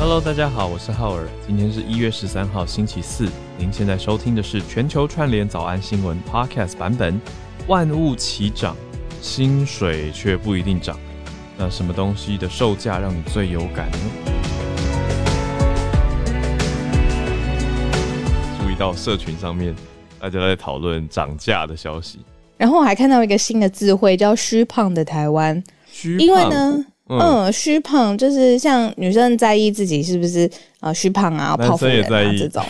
Hello，大家好，我是浩尔。今天是一月十三号，星期四。您现在收听的是全球串联早安新闻 Podcast 版本。万物齐涨，薪水却不一定涨。那什么东西的售价让你最有感呢？注意到社群上面大家在讨论涨价的消息，然后我还看到一个新的智慧，叫“虚胖的台湾”。虚因为胖呢，嗯，虚胖就是像女生在意自己是不是啊虚胖啊、男泡芙人啊这种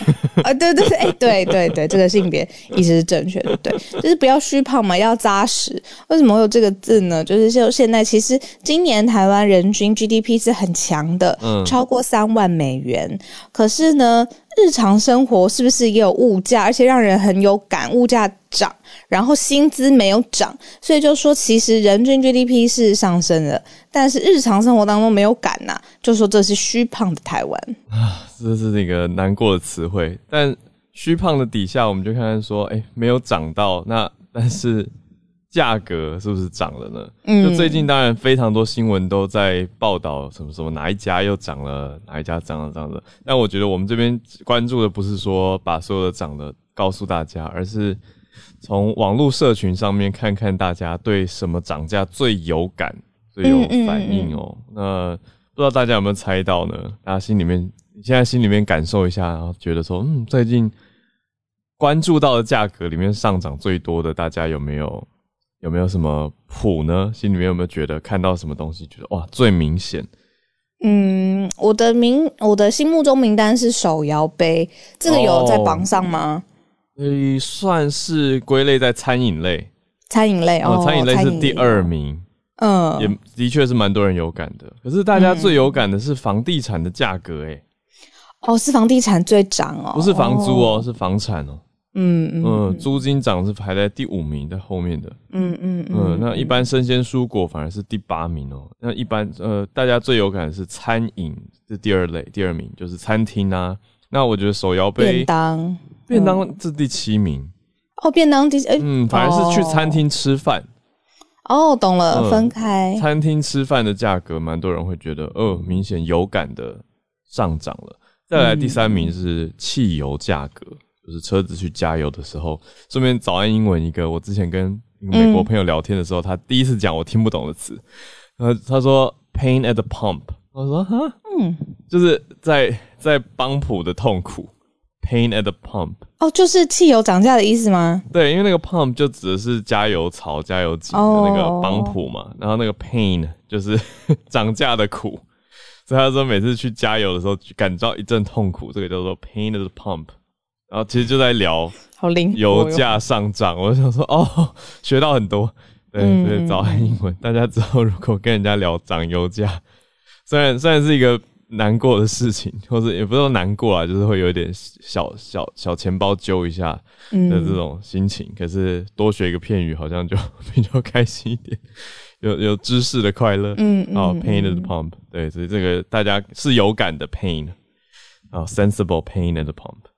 啊，对对对，哎，对对对，这个性别意识是正确的，对，就是不要虚胖嘛，要扎实。为什么会有这个字呢？就是就现在，其实今年台湾人均 GDP 是很强的，嗯超过三万美元。可是呢，日常生活是不是也有物价，而且让人很有感，物价涨，然后薪资没有涨，所以就说其实人均 GDP 是上升的，但是日常生活当中没有感呐、就说这是虚胖的台湾啊。这是那个难过的词汇，但虚胖的底下，我们就看看说，哎、没有涨到，那但是价格是不是涨了呢？嗯就最近当然非常多新闻都在报道什么什么哪一家又涨了，哪一家涨了涨了。但我觉得我们这边关注的不是说把所有的涨的告诉大家，而是从网络社群上面看看大家对什么涨价最有感、最有反应哦。那不知道大家有没有猜到呢？大家心里面，你现在心里面感受一下，然后觉得说，嗯，最近关注到的价格里面上涨最多的，大家有没有有没有什么谱呢？心里面有没有觉得看到什么东西，觉得哇最明显？嗯，我的名，我的心目中名单是手摇杯，这个有在榜上吗？所以算是归类在餐饮类，餐饮类哦，餐饮类是第二名，嗯，也的确是蛮多人有感的。可是大家最有感的是房地产的价格、欸，哦，是房地产最涨哦，不是房租哦，是房产哦。嗯嗯嗯，租金涨是排在第五名，在后面的。嗯嗯嗯，那一般生鲜蔬果反而是第八名哦。那一般呃，大家最有感的是餐饮是第二类，第二名就是餐厅啊。那我觉得手摇杯便当便当是第七名。哦，便当第哎嗯，反而是去餐厅吃饭，哦，懂了，嗯分开餐厅吃饭的价格，蛮多人会觉得，哦，明显有感的上涨了。再来第三名是汽油价格，就是车子去加油的时候，顺便早安英文一个，我之前跟美国朋友聊天的时候，他第一次讲我听不懂的词，呃，他说 pain at the pump，我说哈，嗯，就是在在帮浦的痛苦，pain at the pump。哦，就是汽油涨价的意思吗？对，因为那个 pump 就指的是加油槽、加油机的那个帮浦嘛然后那个 pain 就是 涨价的苦，所以他说每次去加油的时候感到一阵痛苦，这个叫做 pain at the pump。然后其实就在聊好灵油价上涨，我就想说哦，学到很多。对嗯对，早安英文，大家之后如果跟人家聊涨油价，虽然虽然是一个难过的事情，或者也不是说难过啊，就是会有一点小小小钱包揪一下的这种心情。可是多学一个片语，好像就 比较开心一点，有有知识的快乐。嗯嗯哦，pain at the pump，对，所以这个大家是有感的 pain，啊、s e n s i b l e pain at the pump，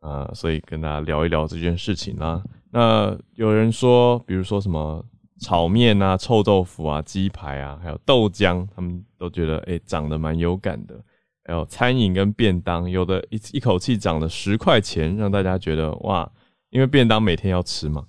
啊、所以跟大家聊一聊这件事情啦。那有人说，比如说什么炒面啊、臭豆腐啊、鸡排啊，还有豆浆，他们都觉得诶涨得蛮有感的。还有餐饮跟便当，有的一一口气涨了十块钱，让大家觉得哇，因为便当每天要吃嘛，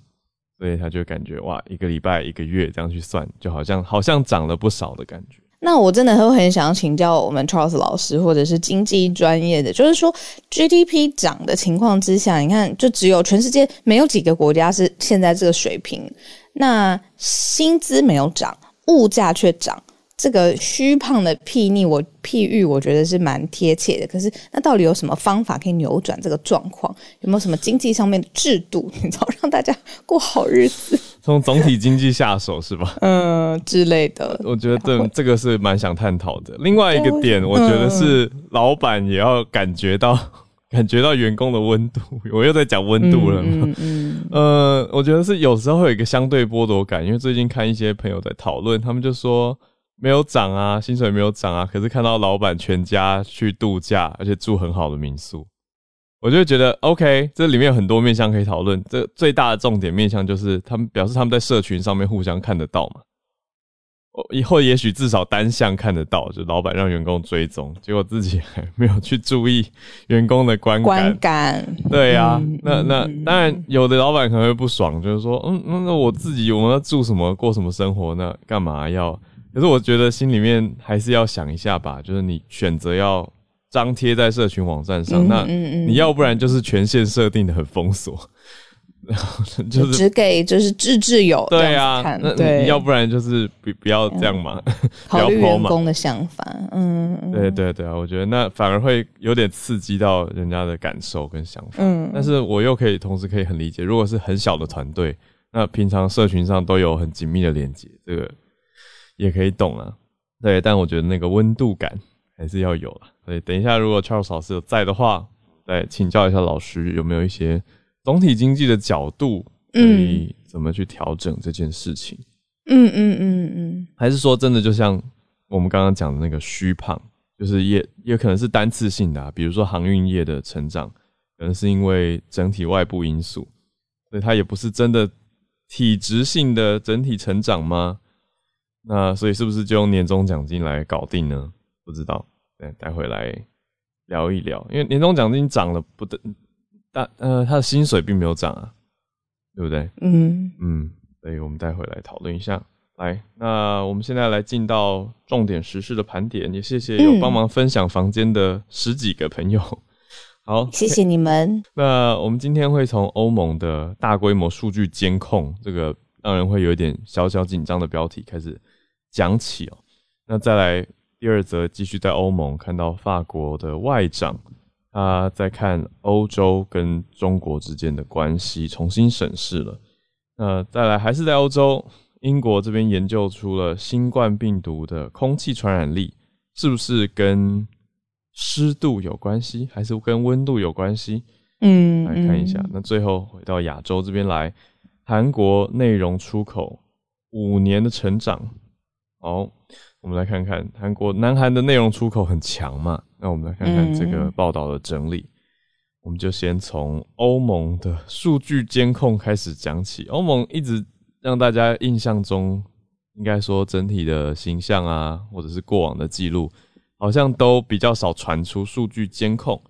所以他就感觉哇，一个礼拜、一个月这样去算，就好像好像涨了不少的感觉。那我真的会很想请教我们 Charles 老师，或者是经济专业的，就是说 GDP 涨的情况之下，你看，就只有全世界没有几个国家是现在这个水平，那薪资没有涨，物价却涨。这个虚胖的譬拟，我譬喻，我觉得是蛮贴切的。可是，那到底有什么方法可以扭转这个状况？有没有什么经济上面的制度，你知道，让大家过好日子，从总体经济下手是吧？嗯之类的？我觉得这这个是蛮想探讨的。另外一个点，我觉得是老板也要感觉到 感觉到员工的温度。我又在讲温度了。嗯嗯 呃，我觉得是有时候会有一个相对剥夺感，因为最近看一些朋友在讨论，他们就说没有涨啊，薪水没有涨啊，可是看到老板全家去度假，而且住很好的民宿，我就觉得 OK，这里面有很多面向可以讨论。这最大的重点面向就是他们表示他们在社群上面互相看得到嘛。以后也许至少单向看得到，就老板让员工追踪，结果自己还没有去注意员工的观观感。对呀，那那当然有的老板可能会不爽，就是说，嗯，那那我自己我们要住什么过什么生活，那干嘛要？可是我觉得心里面还是要想一下吧，就是你选择要张贴在社群网站上，那你要不然就是权限设定的很封锁。就是只给就是自自由对啊，那要不然就是不不要这样嘛，考虑员工的想法，嗯，对对对啊，我觉得那反而会有点刺激到人家的感受跟想法，嗯，但是我又可以同时可以很理解，如果是很小的团队，那平常社群上都有很紧密的连接，这个也可以懂啊，对，但我觉得那个温度感还是要有了，所以等一下如果 Charles 老师有在的话，来请教一下老师有没有一些。总体经济的角度，可以怎么去调整这件事情？嗯嗯嗯嗯，还是说真的，就像我们刚刚讲的那个虚胖，就是也也可能是单次性的，比如说航运业的成长，可能是因为整体外部因素，所以它也不是真的体质性的整体成长吗？那所以是不是就用年终奖金来搞定呢？不知道，对，待会来聊一聊，因为年终奖金涨了不得。但呃，他的薪水并没有涨啊，对不对？嗯嗯，所以我们待会来讨论一下。来，那我们现在来进到重点实事的盘点，也谢谢有帮忙分享房间的十几个朋友。好，谢谢你们。那我们今天会从欧盟的大规模数据监控这个让人会有一点小小紧张的标题开始讲起哦。那再来第二则，继续在欧盟看到法国的外长。他在看欧洲跟中国之间的关系，重新审视了。那再来还是在欧洲，英国这边研究出了新冠病毒的空气传染力是不是跟湿度有关系，还是跟温度有关系？嗯，来看一下。那最后回到亚洲这边来，韩国内容出口五年的成长，好。我们来看看韩国南韩的内容出口很强嘛？那我们来看看这个报道的整理。我们就先从欧盟的数据监控开始讲起。欧盟一直让大家印象中，应该说整体的形象啊，或者是过往的记录，好像都比较少传出数据监控，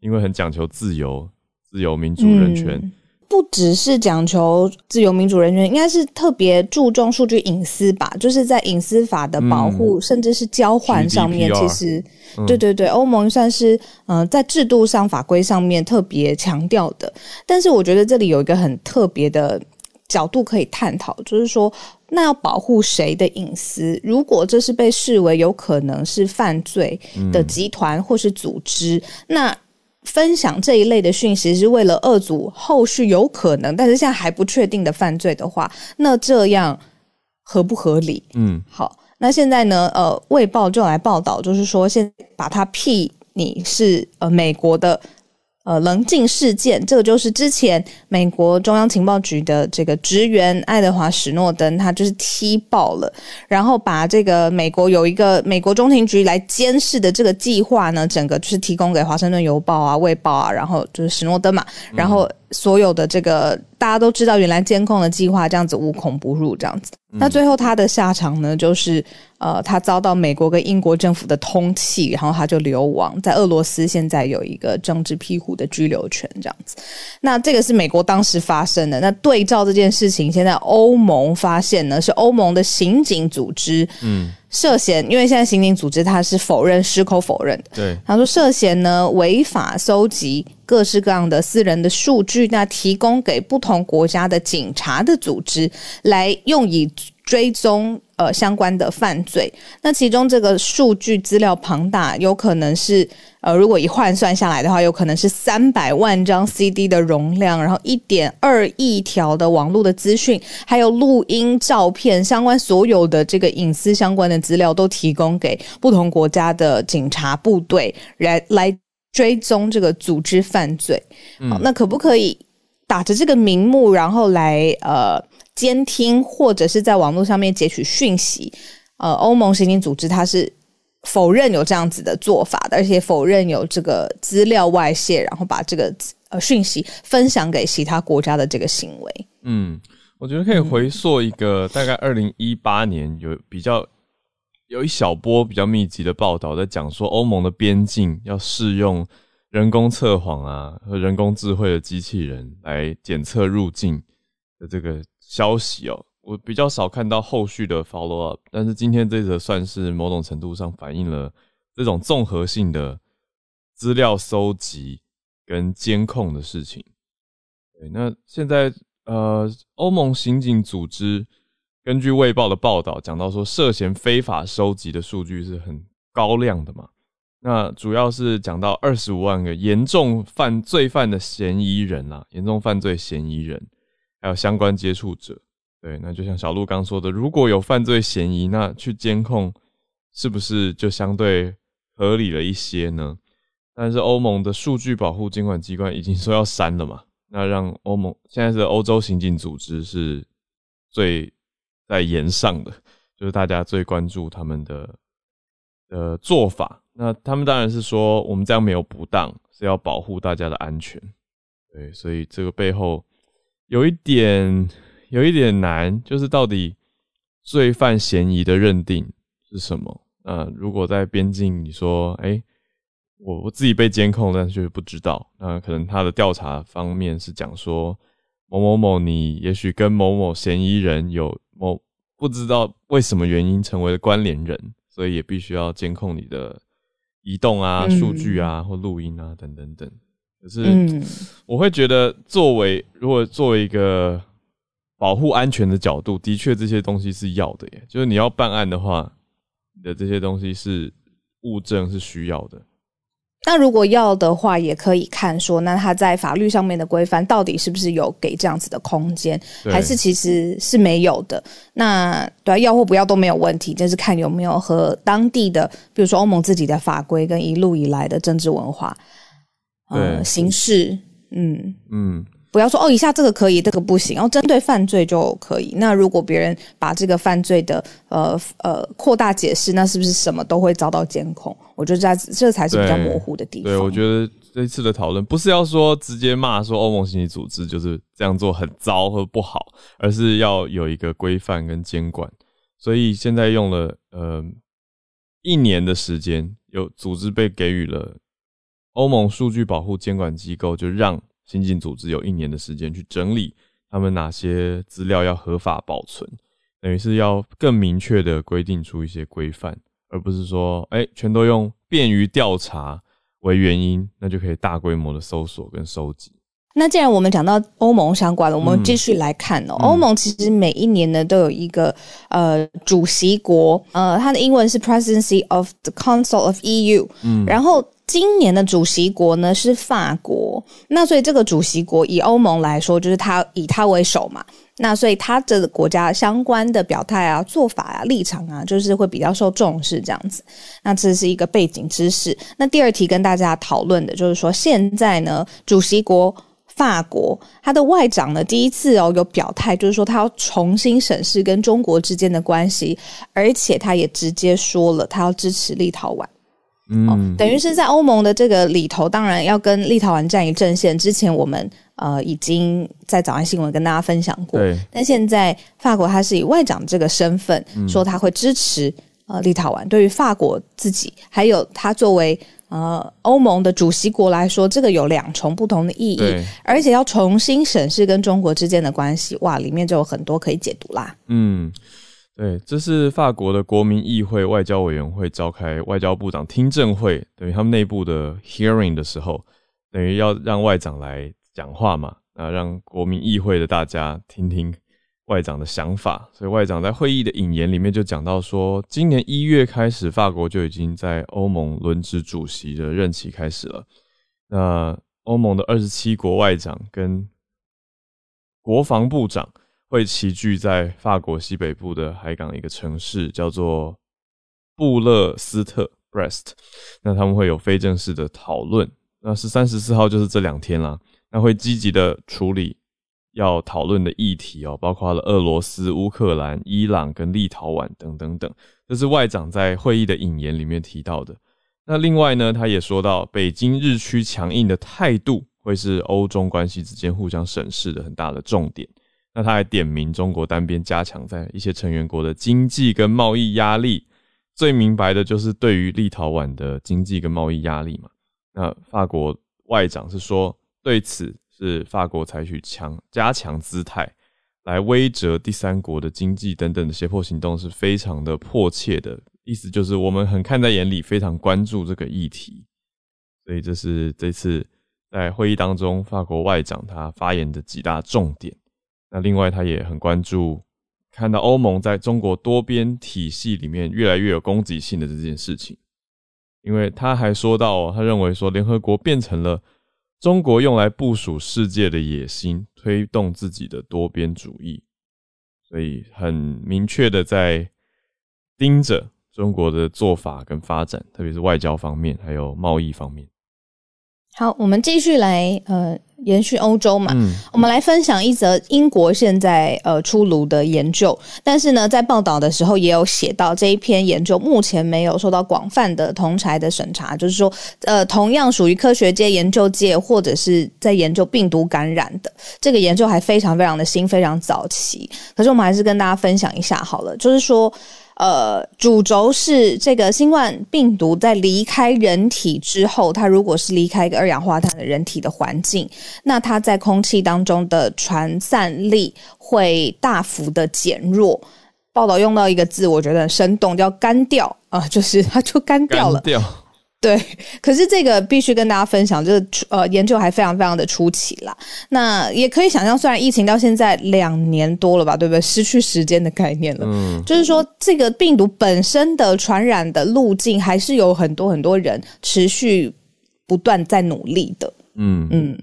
因为很讲求自由、自由、民主、人权。不只是讲求自由民主人权，应该是特别注重数据隐私吧？就是在隐私法的保护，甚至是交换上面，其实，对对对，欧盟算是嗯在制度上、法规上面特别强调的。但是我觉得这里有一个很特别的角度可以探讨，就是说，那要保护谁的隐私？如果这是被视为有可能是犯罪的集团或是组织，那。分享这一类的讯息是为了遏阻后续有可能，但是现在还不确定的犯罪的话，那这样合不合理？嗯，好，那现在呢？呃，《卫报》就来报道，就是说，现把他辟你是呃美国的。呃，棱镜事件，这个就是之前美国中央情报局的这个职员爱德华史诺登，他就是踢爆了，然后把这个美国有一个美国中情局来监视的这个计划呢，整个就是提供给华盛顿邮报啊、卫报啊，然后就是史诺登嘛，然后所有的这个大家都知道，原来监控的计划这样子无孔不入，这样子，那最后他的下场呢，就是。呃，他遭到美国跟英国政府的通缉，然后他就流亡，在俄罗斯现在有一个政治庇护的居留权，这样子。那这个是美国当时发生的。那对照这件事情，现在欧盟发现呢，是欧盟的刑警组织，嗯，涉嫌，因为现在刑警组织他是否认，矢口否认的。对，他说涉嫌呢违法搜集各式各样的私人的数据，那提供给不同国家的警察的组织来用以追踪。呃，相关的犯罪，那其中这个数据资料庞大，有可能是呃，如果一换算下来的话，有可能是三百万张 CD 的容量，然后一点二亿条的网络的资讯，还有录音、照片相关所有的这个隐私相关的资料，都提供给不同国家的警察部队来来追踪这个组织犯罪。好，那可不可以打着这个名目，然后来呃？监听或者是在网络上面截取讯息，呃，欧盟刑警组织它是否认有这样子的做法的，而且否认有这个资料外泄，然后把这个呃讯息分享给其他国家的这个行为。嗯，我觉得可以回溯一个大概二零一八年有比较有一小波比较密集的报道，在讲说欧盟的边境要试用人工测谎啊和人工智慧的机器人来检测入境的这个消息哦。我比较少看到后续的 follow up，但是今天这则算是某种程度上反映了这种综合性的资料搜集跟监控的事情。对，那现在呃，欧盟刑警组织根据《卫报》的报道讲到说，涉嫌非法收集的数据是很高量的嘛？那主要是讲到二十五万个严重犯罪犯的嫌疑人啊，严重犯罪嫌疑人还有相关接触者。对，那就像小鹿刚说的，如果有犯罪嫌疑，那去监控是不是就相对合理了一些呢？但是欧盟的数据保护监管机关已经说要删了嘛，那让欧盟现在是欧洲刑警组织是最在言上的，就是大家最关注他们的呃做法。那他们当然是说我们这样没有不当，是要保护大家的安全。对，所以这个背后有一点。有一点难，就是到底罪犯嫌疑的认定是什么？呃如果在边境，你说，哎，我我自己被监控，但是却不知道，那可能他的调查方面是讲说，某某某，你也许跟某某嫌疑人有某不知道为什么原因成为了关联人，所以也必须要监控你的移动啊、数据啊或录音啊等等等。可是，我会觉得，作为如果作为一个保护安全的角度，的确这些东西是要的耶。就是你要办案的话，你的这些东西是物证是需要的。那如果要的话，也可以看说，那他在法律上面的规范到底是不是有给这样子的空间，还是其实是没有的？那对要或不要都没有问题，就是看有没有和当地的，比如说欧盟自己的法规跟一路以来的政治文化，呃，形式，嗯嗯。不要说哦，以下这个可以，这个不行。然后针对犯罪就可以。那如果别人把这个犯罪的呃呃扩大解释，那是不是什么都会遭到监控？我觉得这这才是比较模糊的地方。对，我觉得这次的讨论不是要说直接骂说欧盟经济组织就是这样做很糟或不好，而是要有一个规范跟监管。所以现在用了呃一年的时间，有组织被给予了欧盟数据保护监管机构，就让。新进组织有一年的时间去整理他们哪些资料要合法保存，等于是要更明确的规定出一些规范，而不是说，哎，全都用便于调查为原因，那就可以大规模的搜索跟收集。那既然我们讲到欧盟相关的，我们继续来看哦。欧盟其实每一年呢都有一个呃主席国，呃，它的英文是 Presidency of the Council of EU，嗯，然后。今年的主席国呢是法国，那所以这个主席国以欧盟来说，就是它以它为首嘛，那所以它这个国家相关的表态啊、做法啊、立场啊，就是会比较受重视这样子。那这是一个背景知识。那第二题跟大家讨论的就是说，现在呢，主席国法国他的外长呢第一次哦有表态，就是说他要重新审视跟中国之间的关系，而且他也直接说了，他要支持立陶宛。嗯，等于是在欧盟的这个里头，当然要跟立陶宛站一阵线。之前我们呃已经在早安新闻跟大家分享过，但现在法国他是以外长这个身份说他会支持呃立陶宛。对于法国自己，还有他作为呃欧盟的主席国来说，这个有两重不同的意义，而且要重新审视跟中国之间的关系，哇，里面就有很多可以解读啦。嗯。对，这是法国的国民议会外交委员会召开外交部长听证会，等于他们内部的 hearing 的时候，等于要让外长来讲话嘛，啊，让国民议会的大家听听外长的想法。所以外长在会议的引言里面就讲到说，今年一月开始，法国就已经在欧盟轮值主席的任期开始了。那欧盟的二十七国外长跟国防部长。会齐聚在法国西北部的海港一个城市，叫做布勒斯特 （Brest）。那他们会有非正式的讨论。那十三、十四号就是这两天啦。那会积极的处理要讨论的议题哦，包括了俄罗斯、乌克兰、伊朗跟立陶宛等等等。这是外长在会议的引言里面提到的。那另外呢，他也说到，北京日趋强硬的态度会是欧中关系之间互相审视的很大的重点。那他还点名中国单边加强在一些成员国的经济跟贸易压力，最明白的就是对于立陶宛的经济跟贸易压力嘛。那法国外长是说，对此是法国采取强加强姿态来威折第三国的经济等等的胁迫行动是非常的迫切的，意思就是我们很看在眼里，非常关注这个议题。所以这是这次在会议当中法国外长他发言的几大重点。那另外他也很关注看到欧盟在中国多边体系里面越来越有攻击性的这件事情，因为他还说到，他认为说联合国变成了中国用来部署世界的野心，推动自己的多边主义，所以很明确的在盯着中国的做法跟发展，特别是外交方面还有贸易方面。好，我们继续来呃延续欧洲嘛，我们来分享一则英国现在呃出炉的研究，但是呢，在报道的时候也有写到这一篇研究目前没有受到广泛的同才的审查，就是说呃同样属于科学界、研究界或者是在研究病毒感染的这个研究还非常非常的新，非常早期，可是我们还是跟大家分享一下好了，就是说。呃，主轴是这个新冠病毒在离开人体之后，它如果是离开一个二氧化碳的人体的环境，那它在空气当中的传散力会大幅的减弱。报道用到一个字，我觉得很生动，叫“干掉”啊，就是它就干掉了。对，可是这个必须跟大家分享，就是呃，研究还非常非常的出奇啦。那也可以想象，虽然疫情到现在两年多了吧，对不对？失去时间的概念了。嗯，就是说这个病毒本身的传染的路径，还是有很多很多人持续不断在努力的。嗯嗯，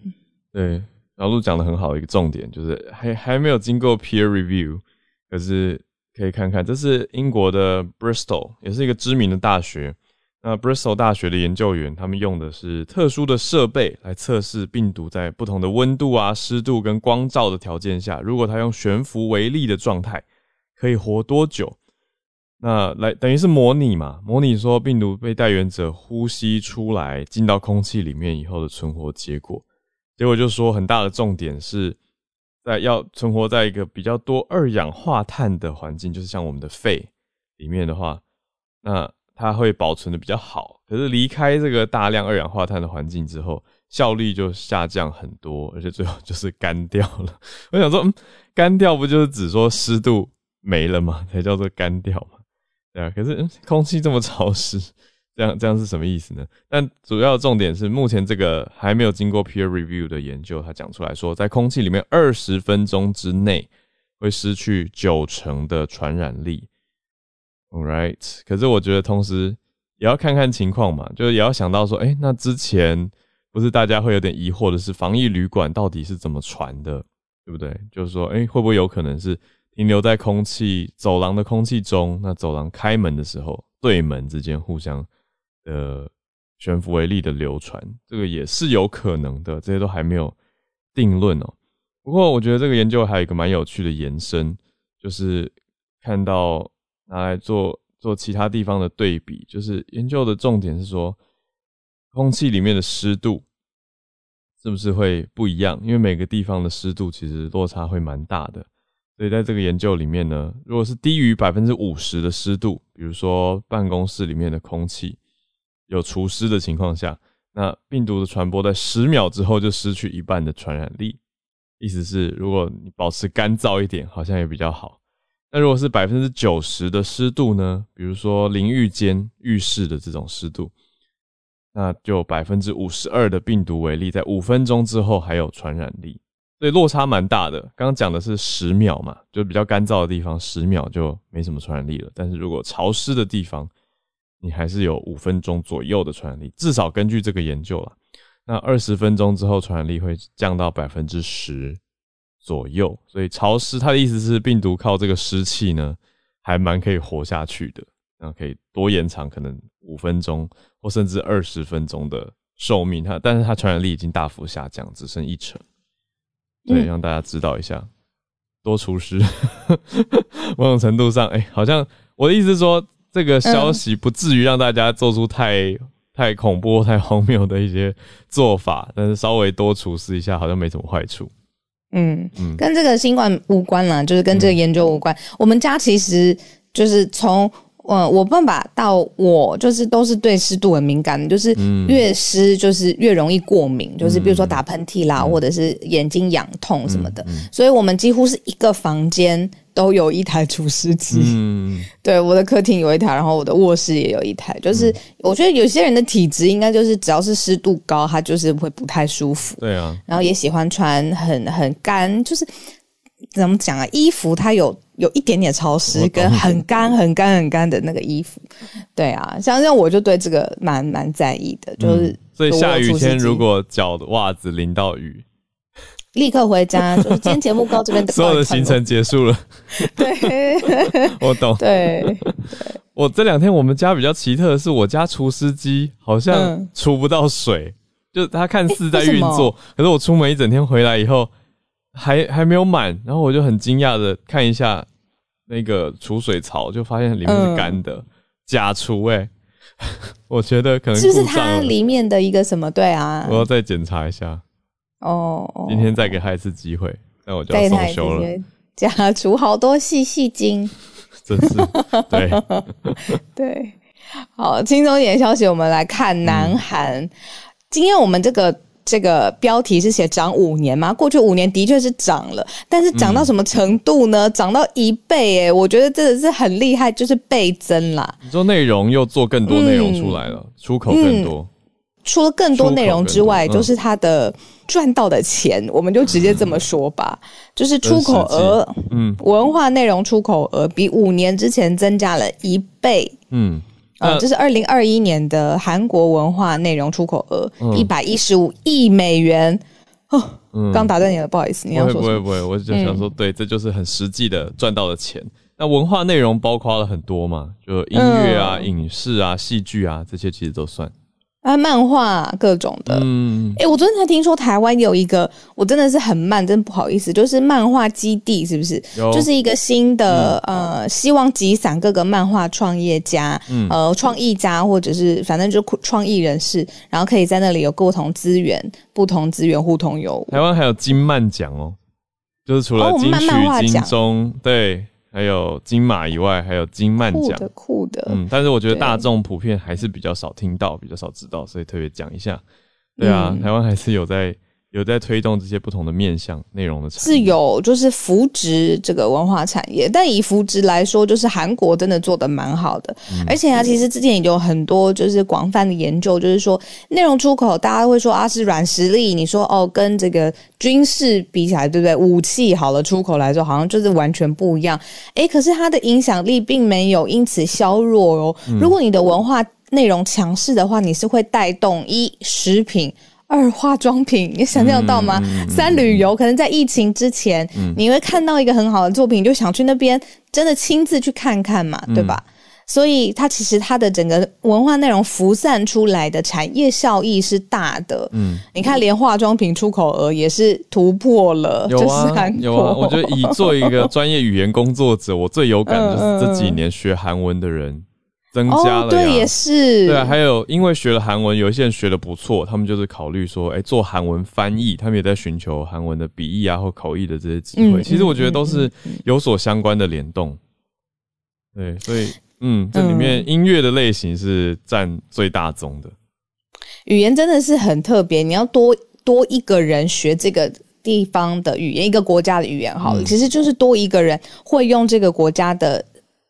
对，老陆讲的很好的，一个重点就是还还没有经过 peer review，可是可以看看，这是英国的 Bristol，也是一个知名的大学。那 Bristol 大学的研究员，他们用的是特殊的设备来测试病毒在不同的温度啊、湿度跟光照的条件下，如果它用悬浮为例的状态，可以活多久？那来等于是模拟嘛，模拟说病毒被带源者呼吸出来进到空气里面以后的存活结果。结果就说很大的重点是在要存活在一个比较多二氧化碳的环境，就是像我们的肺里面的话，那。它会保存的比较好，可是离开这个大量二氧化碳的环境之后，效率就下降很多，而且最后就是干掉了。我想说，嗯，干掉不就是指说湿度没了吗？才叫做干掉嘛？对啊。可是空气这么潮湿，这样这样是什么意思呢？但主要重点是，目前这个还没有经过 peer review 的研究，它讲出来说，在空气里面二十分钟之内会失去九成的传染力。Right，可是我觉得同时也要看看情况嘛，就是也要想到说，哎，那之前不是大家会有点疑惑的是，防疫旅馆到底是怎么传的，对不对？就是说，哎，会不会有可能是停留在空气走廊的空气中？那走廊开门的时候，对门之间互相的悬浮微粒的流传，这个也是有可能的。这些都还没有定论哦。不过我觉得这个研究还有一个蛮有趣的延伸，就是看到。拿来做做其他地方的对比，就是研究的重点是说，空气里面的湿度是不是会不一样？因为每个地方的湿度其实落差会蛮大的，所以在这个研究里面呢，如果是低于百分之五十的湿度，比如说办公室里面的空气有除湿的情况下，那病毒的传播在十秒之后就失去一半的传染力。意思是，如果你保持干燥一点，好像也比较好。那如果是百分之九十的湿度呢？比如说淋浴间、浴室的这种湿度，那就百分之五十二的病毒为例，在五分钟之后还有传染力，所以落差蛮大的。刚刚讲的是十秒嘛，就比较干燥的地方，十秒就没什么传染力了。但是如果潮湿的地方，你还是有五分钟左右的传染力，至少根据这个研究了。那二十分钟之后，传染力会降到百分之十。左右，所以潮湿，它的意思是病毒靠这个湿气呢，还蛮可以活下去的，然后可以多延长可能五分钟或甚至二十分钟的寿命。它，但是它传染力已经大幅下降，只剩一成。对，让大家知道一下，多除湿，某种程度上，哎，好像我的意思是说，这个消息不至于让大家做出太太恐怖、太荒谬的一些做法，但是稍微多除湿一下，好像没什么坏处。嗯，跟这个新冠无关啦，就是跟这个研究无关。我们家其实就是从。呃，我爸爸到我就是都是对湿度很敏感，就是越湿就是越容易过敏，就是比如说打喷嚏啦，或者是眼睛痒痛什么的。所以我们几乎是一个房间都有一台除湿机。嗯，对，我的客厅有一台，然后我的卧室也有一台。就是我觉得有些人的体质应该就是只要是湿度高，他就是会不太舒服。对啊，然后也喜欢穿很很干，就是怎么讲啊？衣服它有。有一点点潮湿，跟很干、很干、很干的那个衣服，对啊，像这样我就对这个蛮蛮在意的，就是所以下雨天如果脚的袜子淋到雨，立刻回家。就是今天节目到这边，所有的行程结束了。对，我懂。对，我这两天我们家比较奇特的是，我家除湿机好像除不到水，就它看似在运作，可是我出门一整天回来以后。还还没有满，然后我就很惊讶的看一下那个储水槽，就发现里面是干的，假除哎，我觉得可能是不是它里面的一个什么对啊？我要再检查一下哦，今天再给他一次机会，那我就要送修了。假除好多细细精，真是对 对，好，轻松一点消息，我们来看南韩，今天我们这个。这个标题是写涨五年吗？过去五年的确是涨了，但是涨到什么程度呢？涨到一倍，哎，我觉得真的是很厉害，就是倍增啦。你说内容又做更多内容出来了，出口更多，除了更多内容之外，就是它的赚到的钱，我们就直接这么说吧，就是出口额，嗯，文化内容出口额比五年之前增加了一倍，嗯。呃，这是二零二一年的韩国文化内容出口额一百一十五亿美元。哦，刚打断你了，不好意思，你要说不会不会，我就想说，对，这就是很实际的赚到的钱。那文化内容包括了很多嘛，就音乐啊、影视啊、戏剧啊，这些其实都算。啊，漫画各种的，嗯，哎，我昨天才听说台湾有一个，我真的是很慢，真不好意思，就是漫画基地，是不是？就是一个新的，呃，希望集散各个漫画创业家，嗯呃，创意家或者是反正就创意人士，然后可以在那里有不同资源，不同资源互通有无。台湾还有金漫奖哦，就是除了金曲、金钟，对。还有金马以外，还有金曼奖，酷的，嗯，但是我觉得大众普遍还是比较少听到，比较少知道，所以特别讲一下。对啊，台湾还是有在。有在推动这些不同的面向内容的产是有，就是扶植这个文化产业。但以扶植来说，就是韩国真的做的蛮好的。而且啊，其实之前也有很多就是广泛的研究，就是说内容出口，大家会说啊是软实力。你说哦，跟这个军事比起来，对不对？武器好了，出口来说好像就是完全不一样。诶，可是它的影响力并没有因此削弱哦。如果你的文化内容强势的话，你是会带动一食品。二化妆品，你想象到吗？三旅游，可能在疫情之前，你会看到一个很好的作品，就想去那边真的亲自去看看嘛，对吧？所以它其实它的整个文化内容浮散出来的产业效益是大的。嗯，你看连化妆品出口额也是突破了，有啊，有啊。我觉得以做一个专业语言工作者，我最有感的就是这几年学韩文的人。增加了，对，也是，对啊，还有因为学了韩文，有一些人学的不错，他们就是考虑说，哎，做韩文翻译，他们也在寻求韩文的笔译啊或口译的这些机会。其实我觉得都是有所相关的联动。对，所以，嗯，这里面音乐的类型是占最大宗的。语言真的是很特别，你要多多一个人学这个地方的语言，一个国家的语言，好了，其实就是多一个人会用这个国家的。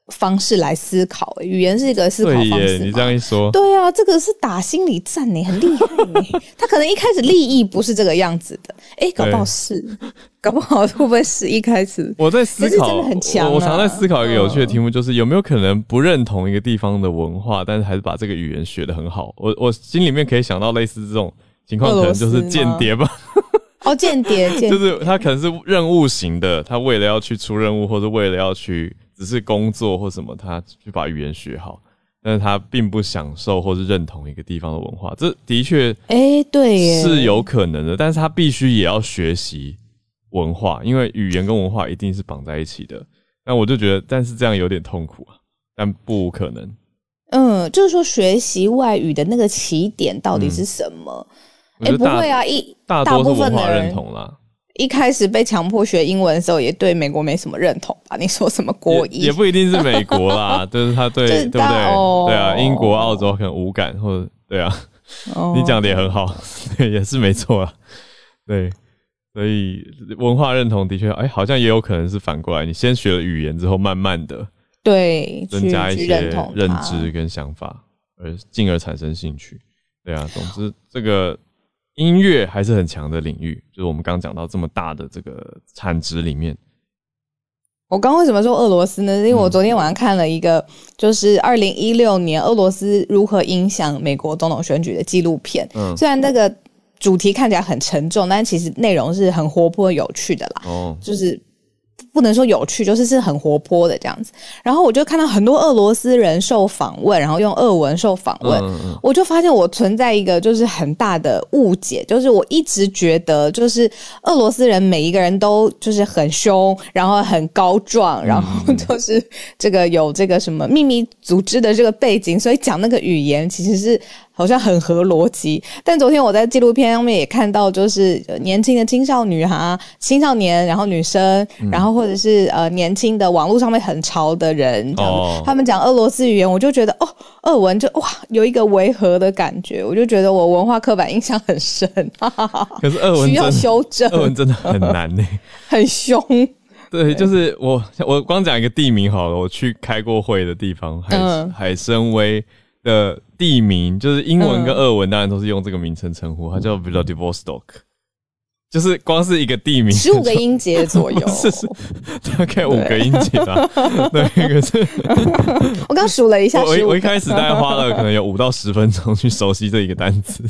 方式来思考，语言是一个思考方式。你这样一说，对啊，这个是打心理战呢，很厉害呢。他可能一开始利益不是这个样子的，哎，搞不好是，搞不好会不会是一开始？我在思考，真的很强。我常在思考一个有趣的题目，就是有没有可能不认同一个地方的文化，但是还是把这个语言学的很好？我我心里面可以想到类似这种情况，可能就是间谍吧。哦，间谍，就是他可能是任务型的，他为了要去出任务，或者为了要去。只是工作或什么，他去把语言学好，但是他并不享受或是认同一个地方的文化，这的确，哎，对，是有可能的。但是他必须也要学习文化，因为语言跟文化一定是绑在一起的。那我就觉得，但是这样有点痛苦啊，但不可能。嗯，就是说学习外语的那个起点到底是什么？哎，不会啊，一大多数文化认同啦。一开始被强迫学英文的时候，也对美国没什么认同吧？你说什么国也不一定是美国啦，就是他对对不对？对啊，英国、澳洲可能无感，或者对啊，你讲的也很好，也是没错啊。对，所以文化认同的确，哎，好像也有可能是反过来，你先学了语言之后，慢慢的对增加一些认知跟想法，而进而产生兴趣。对啊，总之这个。音乐还是很强的领域，就是我们刚刚讲到这么大的这个产值里面。我刚为什么说俄罗斯呢？因为我昨天晚上看了一个，就是二零一六年俄罗斯如何影响美国总统选举的纪录片。嗯，虽然那个主题看起来很沉重，但其实内容是很活泼有趣的啦。哦，就是。不能说有趣，就是是很活泼的这样子。然后我就看到很多俄罗斯人受访问，然后用俄文受访问，我就发现我存在一个就是很大的误解，就是我一直觉得就是俄罗斯人每一个人都就是很凶，然后很高壮，然后就是这个有这个什么秘密组织的这个背景，所以讲那个语言其实是。好像很合逻辑，但昨天我在纪录片上面也看到，就是年轻的青少女哈、青少年，然后女生，然后或者是呃年轻的网络上面很潮的人，他们讲俄罗斯语言，我就觉得哦，俄文就哇有一个违和的感觉，我就觉得我文化刻板印象很深。可是俄文需要修正，俄文真的很难呢，很凶。对，就是我我光讲一个地名好了，我去开过会的地方，海海参崴。的地名就是英文跟俄文，当然都是用这个名称称呼，它叫 Vladivostok，就是光是一个地名，十五个音节左右，是是，大概五个音节吧。对，可是 我刚数了一下，我我一开始大概花了可能有五到十分钟去熟悉这一个单词。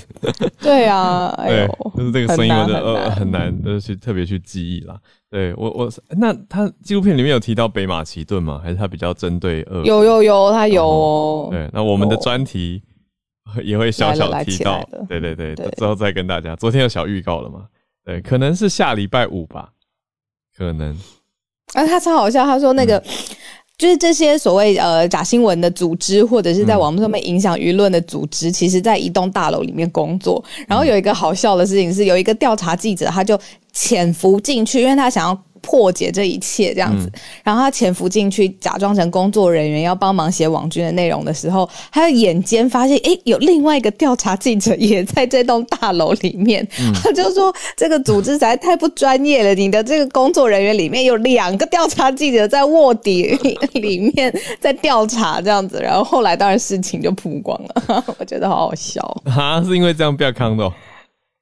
对啊，对，就是这个声音，我觉得呃很难，就是去特别去记忆啦。对我我那他纪录片里面有提到北马其顿吗？还是他比较针对呃？有有有，他有。对，那我们的专题也会小小提到。对对对，之后再跟大家。昨天有小预告了吗？对，可能是下礼拜五吧，可能。啊，他超好笑，他说那个就是这些所谓呃假新闻的组织，或者是在网络上面影响舆论的组织，其实在一栋大楼里面工作。然后有一个好笑的事情是，有一个调查记者，他就。潜伏进去，因为他想要破解这一切这样子。然后他潜伏进去，假装成工作人员，要帮忙写网军的内容的时候，他眼尖发现，哎，有另外一个调查记者也在这栋大楼里面。他就说，这个组织实在太不专业了。你的这个工作人员里面有两个调查记者在卧底里面在调查这样子。然后后来当然事情就曝光了，我觉得好好笑。啊，是因为这样不要看到。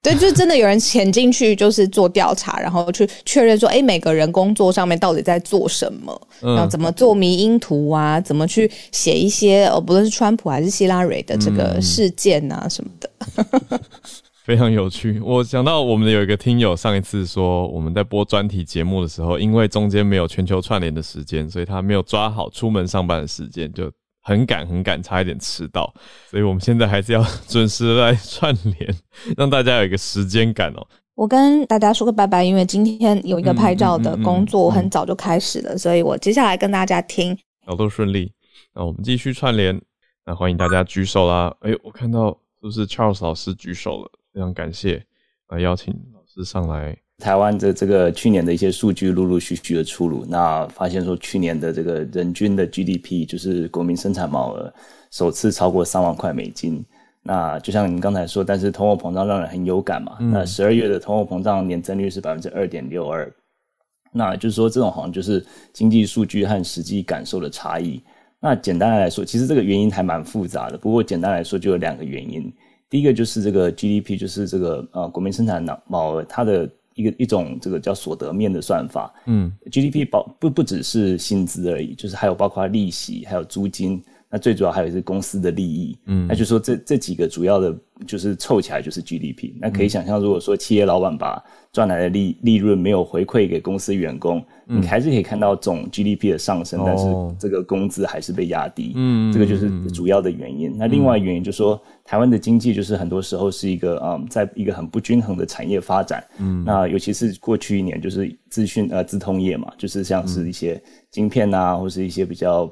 对，就真的有人潜进去，就是做调查，然后去确认说，哎，每个人工作上面到底在做什么，然后怎么做迷因图啊，怎么去写一些，哦，不论是川普还是希拉蕊的这个事件啊什么的，非常有趣。我想到我们有一个听友上一次说，我们在播专题节目的时候，因为中间没有全球串联的时间，所以他没有抓好出门上班的时间，就。很赶很赶，差一点迟到，所以我们现在还是要 准时来串联，让大家有一个时间感哦。我跟大家说个拜拜，因为今天有一个拍照的工作，我很早就开始了，所以我接下来跟大家听。好，都顺利。那我们继续串联，那欢迎大家举手啦。哎，我看到是不是 Charles 老师举手了？非常感谢，来邀请老师上来。台湾的这个去年的一些数据陆陆续续的出炉，那发现说去年的这个人均的 GDP 就是国民生产毛额首次超过三万块美金。那就像您刚才说，但是通货膨胀让人很有感嘛。那十二月的通货膨胀年增率是百分之二点六二。那就是说这种好像就是经济数据和实际感受的差异。那简单来说，其实这个原因还蛮复杂的。不过简单来说，就有两个原因。第一个就是这个 GDP，就是这个呃国民生产毛毛额它的。一个一种这个叫所得面的算法，嗯，GDP 包不不只是薪资而已，就是还有包括利息，还有租金，那最主要还有是公司的利益，嗯，那就说这这几个主要的，就是凑起来就是 GDP。那可以想象，如果说企业老板把赚来的利利润没有回馈给公司员工，你还是可以看到总 GDP 的上升，但是这个工资还是被压低。嗯，这个就是主要的原因。那另外原因就是说，台湾的经济就是很多时候是一个嗯，在一个很不均衡的产业发展。嗯，那尤其是过去一年就是资讯呃资通业嘛，就是像是一些晶片啊，或是一些比较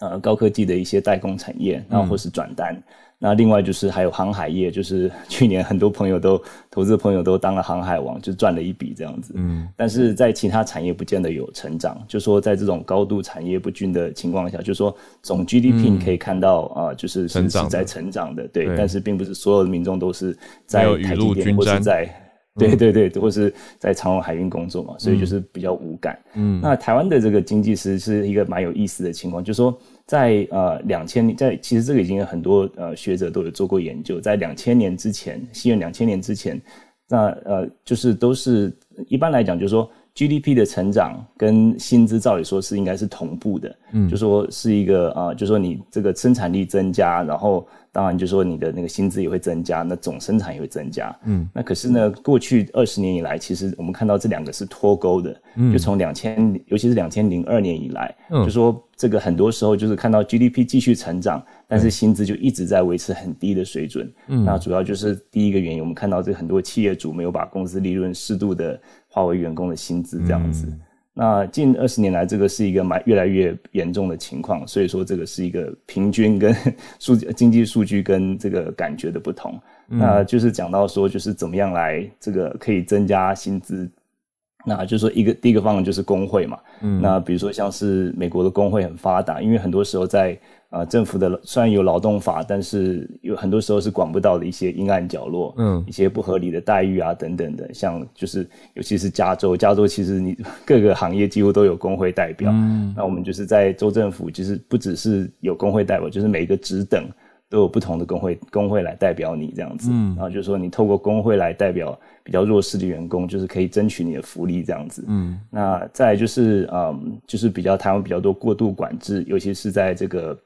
呃高科技的一些代工产业，然后或是转单。那另外就是还有航海业，就是 去年很多朋友都投资朋友都当了航海王，就赚了一笔这样子。嗯，但是在其他产业不见得有成长，就说在这种高度产业不均的情况下，就说总 GDP 你可以看到啊，就是是在成长的，对，但是并不是所有的民众都是在台积电或是在。对对对，或是在长荣海运工作嘛，所以就是比较无感。嗯，那台湾的这个经济实是一个蛮有意思的情况，就是说在呃两千年，在其实这个已经有很多呃学者都有做过研究，在两千年之前，西元两千年之前，那呃就是都是一般来讲，就是说 GDP 的成长跟薪资照理说是应该是同步的，嗯，就说是一个啊，就说你这个生产力增加，然后。当然，就说你的那个薪资也会增加，那总生产也会增加。嗯，那可是呢，过去二十年以来，其实我们看到这两个是脱钩的。嗯，就从两千，尤其是两千零二年以来，就说这个很多时候就是看到 GDP 继续成长，但是薪资就一直在维持很低的水准。嗯，那主要就是第一个原因，我们看到这很多企业主没有把公司利润适度的化为员工的薪资这样子。那近二十年来，这个是一个蛮越来越严重的情况，所以说这个是一个平均跟数经济数据跟这个感觉的不同。那就是讲到说，就是怎么样来这个可以增加薪资。那就是说，一个第一个方案就是工会嘛。嗯。那比如说像是美国的工会很发达，因为很多时候在。啊，政府的虽然有劳动法，但是有很多时候是管不到的一些阴暗角落，嗯，一些不合理的待遇啊等等的，像就是尤其是加州，加州其实你各个行业几乎都有工会代表，嗯，那我们就是在州政府，其实不只是有工会代表，就是每个职等都有不同的工会工会来代表你这样子，嗯，然后就是说你透过工会来代表比较弱势的员工，就是可以争取你的福利这样子，嗯，那再就是嗯，就是比较台湾比较多过度管制，尤其是在这个。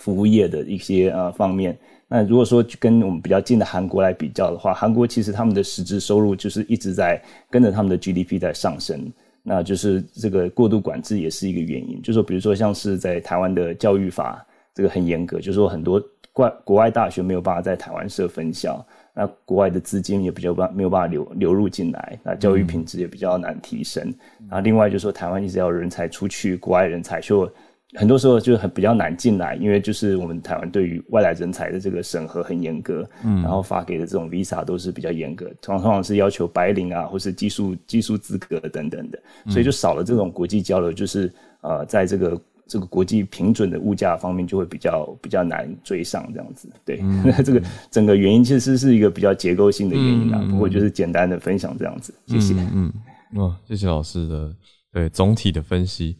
服务业的一些呃方面，那如果说跟我们比较近的韩国来比较的话，韩国其实他们的实质收入就是一直在跟着他们的 GDP 在上升，那就是这个过度管制也是一个原因。就说比如说像是在台湾的教育法这个很严格，就是说很多国国外大学没有办法在台湾设分校，那国外的资金也比较办没有办法流流入进来，那教育品质也比较难提升。那另外就是说台湾一直要人才出去，国外人才就。很多时候就很比较难进来，因为就是我们台湾对于外来人才的这个审核很严格，嗯，然后发给的这种 visa 都是比较严格，常常是要求白领啊，或是技术技术资格等等的，所以就少了这种国际交流，就是呃，在这个这个国际平准的物价方面就会比较比较难追上这样子。对，那 这个整个原因其实是一个比较结构性的原因啊，不过就是简单的分享这样子，谢谢。嗯，哦，谢谢老师的对总体的分析，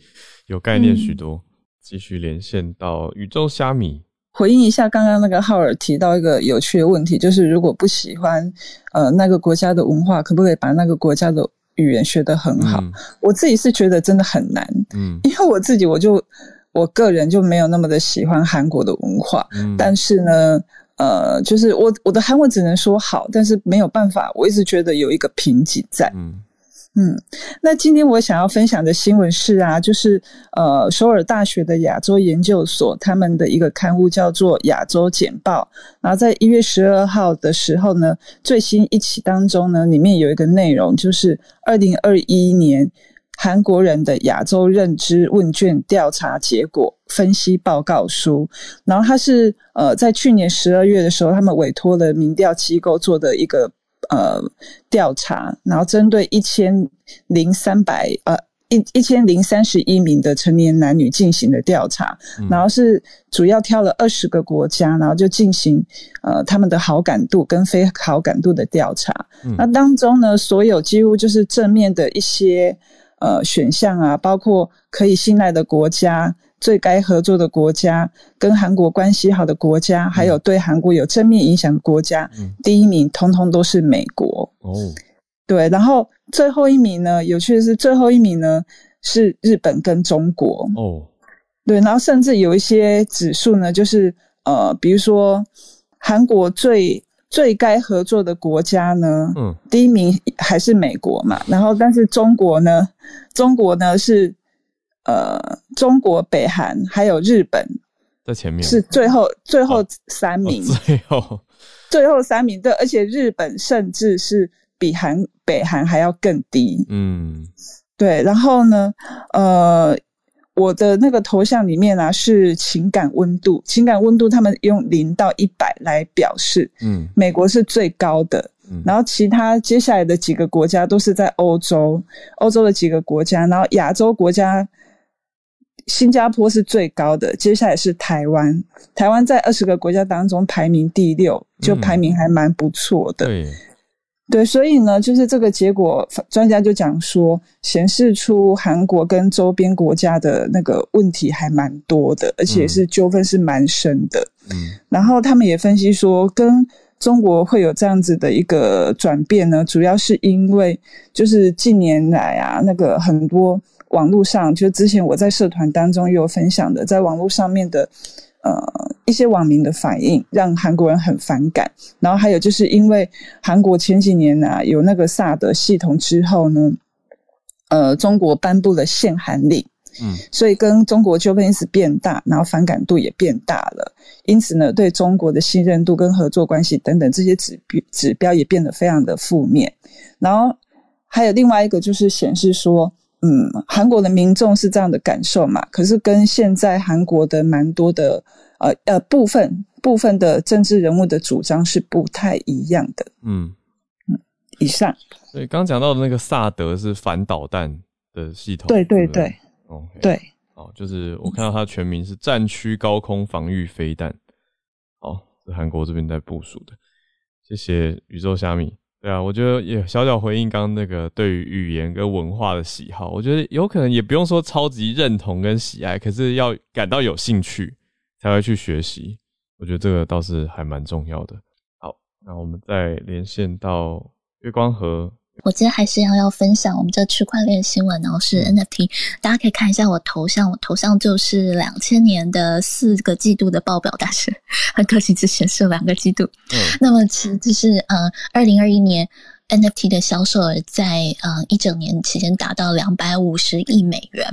有概念许多。继续连线到宇宙虾米，回应一下刚刚那个浩尔提到一个有趣的问题，就是如果不喜欢呃那个国家的文化，可不可以把那个国家的语言学得很好？我自己是觉得真的很难，嗯，因为我自己我就我个人就没有那么的喜欢韩国的文化，但是呢，呃，就是我我的韩文只能说好，但是没有办法，我一直觉得有一个瓶颈在，嗯。嗯，那今天我想要分享的新闻是啊，就是呃，首尔大学的亚洲研究所他们的一个刊物叫做《亚洲简报》，然后在一月十二号的时候呢，最新一期当中呢，里面有一个内容就是二零二一年韩国人的亚洲认知问卷调查结果分析报告书，然后它是呃，在去年十二月的时候，他们委托了民调机构做的一个。呃，调查，然后针对一千零三百呃一一千零三十一名的成年男女进行的调查，然后是主要挑了二十个国家，然后就进行呃他们的好感度跟非好感度的调查。那当中呢，所有几乎就是正面的一些呃选项啊，包括可以信赖的国家。最该合作的国家，跟韩国关系好的国家，还有对韩国有正面影响的国家，第一名通通都是美国。哦，对，然后最后一名呢？有趣的是，最后一名呢是日本跟中国。哦，对，然后甚至有一些指数呢，就是呃，比如说韩国最最该合作的国家呢，嗯，第一名还是美国嘛。然后，但是中国呢，中国呢是。呃，中国、北韩还有日本在前面，是最后 最后三名，最后。最后三名对，而且日本甚至是比韩北韩还要更低。嗯，对。然后呢，呃，我的那个头像里面啊是情感温度，情感温度他们用零到一百来表示，嗯，美国是最高的，嗯，然后其他接下来的几个国家都是在欧洲，欧洲的几个国家，然后亚洲国家，新加坡是最高的，接下来是台湾，台湾在二十个国家当中排名第六，就排名还蛮不错的，对。对，所以呢，就是这个结果，专家就讲说，显示出韩国跟周边国家的那个问题还蛮多的，而且是纠纷是蛮深的。嗯，然后他们也分析说，跟中国会有这样子的一个转变呢，主要是因为就是近年来啊，那个很多网络上，就之前我在社团当中也有分享的，在网络上面的。呃，一些网民的反应让韩国人很反感，然后还有就是因为韩国前几年呢有那个萨德系统之后呢，呃，中国颁布了限韩令，嗯，所以跟中国纠纷因此变大，然后反感度也变大了，因此呢，对中国的信任度跟合作关系等等这些指标指标也变得非常的负面，然后还有另外一个就是显示说。嗯，韩国的民众是这样的感受嘛？可是跟现在韩国的蛮多的呃呃部分部分的政治人物的主张是不太一样的。嗯嗯，以上。对，刚讲到的那个萨德是反导弹的系统。对对对。哦，对。哦，就是我看到它全名是战区高空防御飞弹。哦，是韩国这边在部署的。谢谢宇宙虾米。对啊，我觉得也小小回应刚刚那个对于语言跟文化的喜好，我觉得有可能也不用说超级认同跟喜爱，可是要感到有兴趣才会去学习。我觉得这个倒是还蛮重要的。好，那我们再连线到月光河。我今天还是要要分享我们这区块链新闻，然后是 NFT，大家可以看一下我头像，我头像就是两千年的四个季度的报表，但是很可惜只显示了两个季度。嗯，那么其实就是呃二零二一年 NFT 的销售额在呃一整年期间达到两百五十亿美元，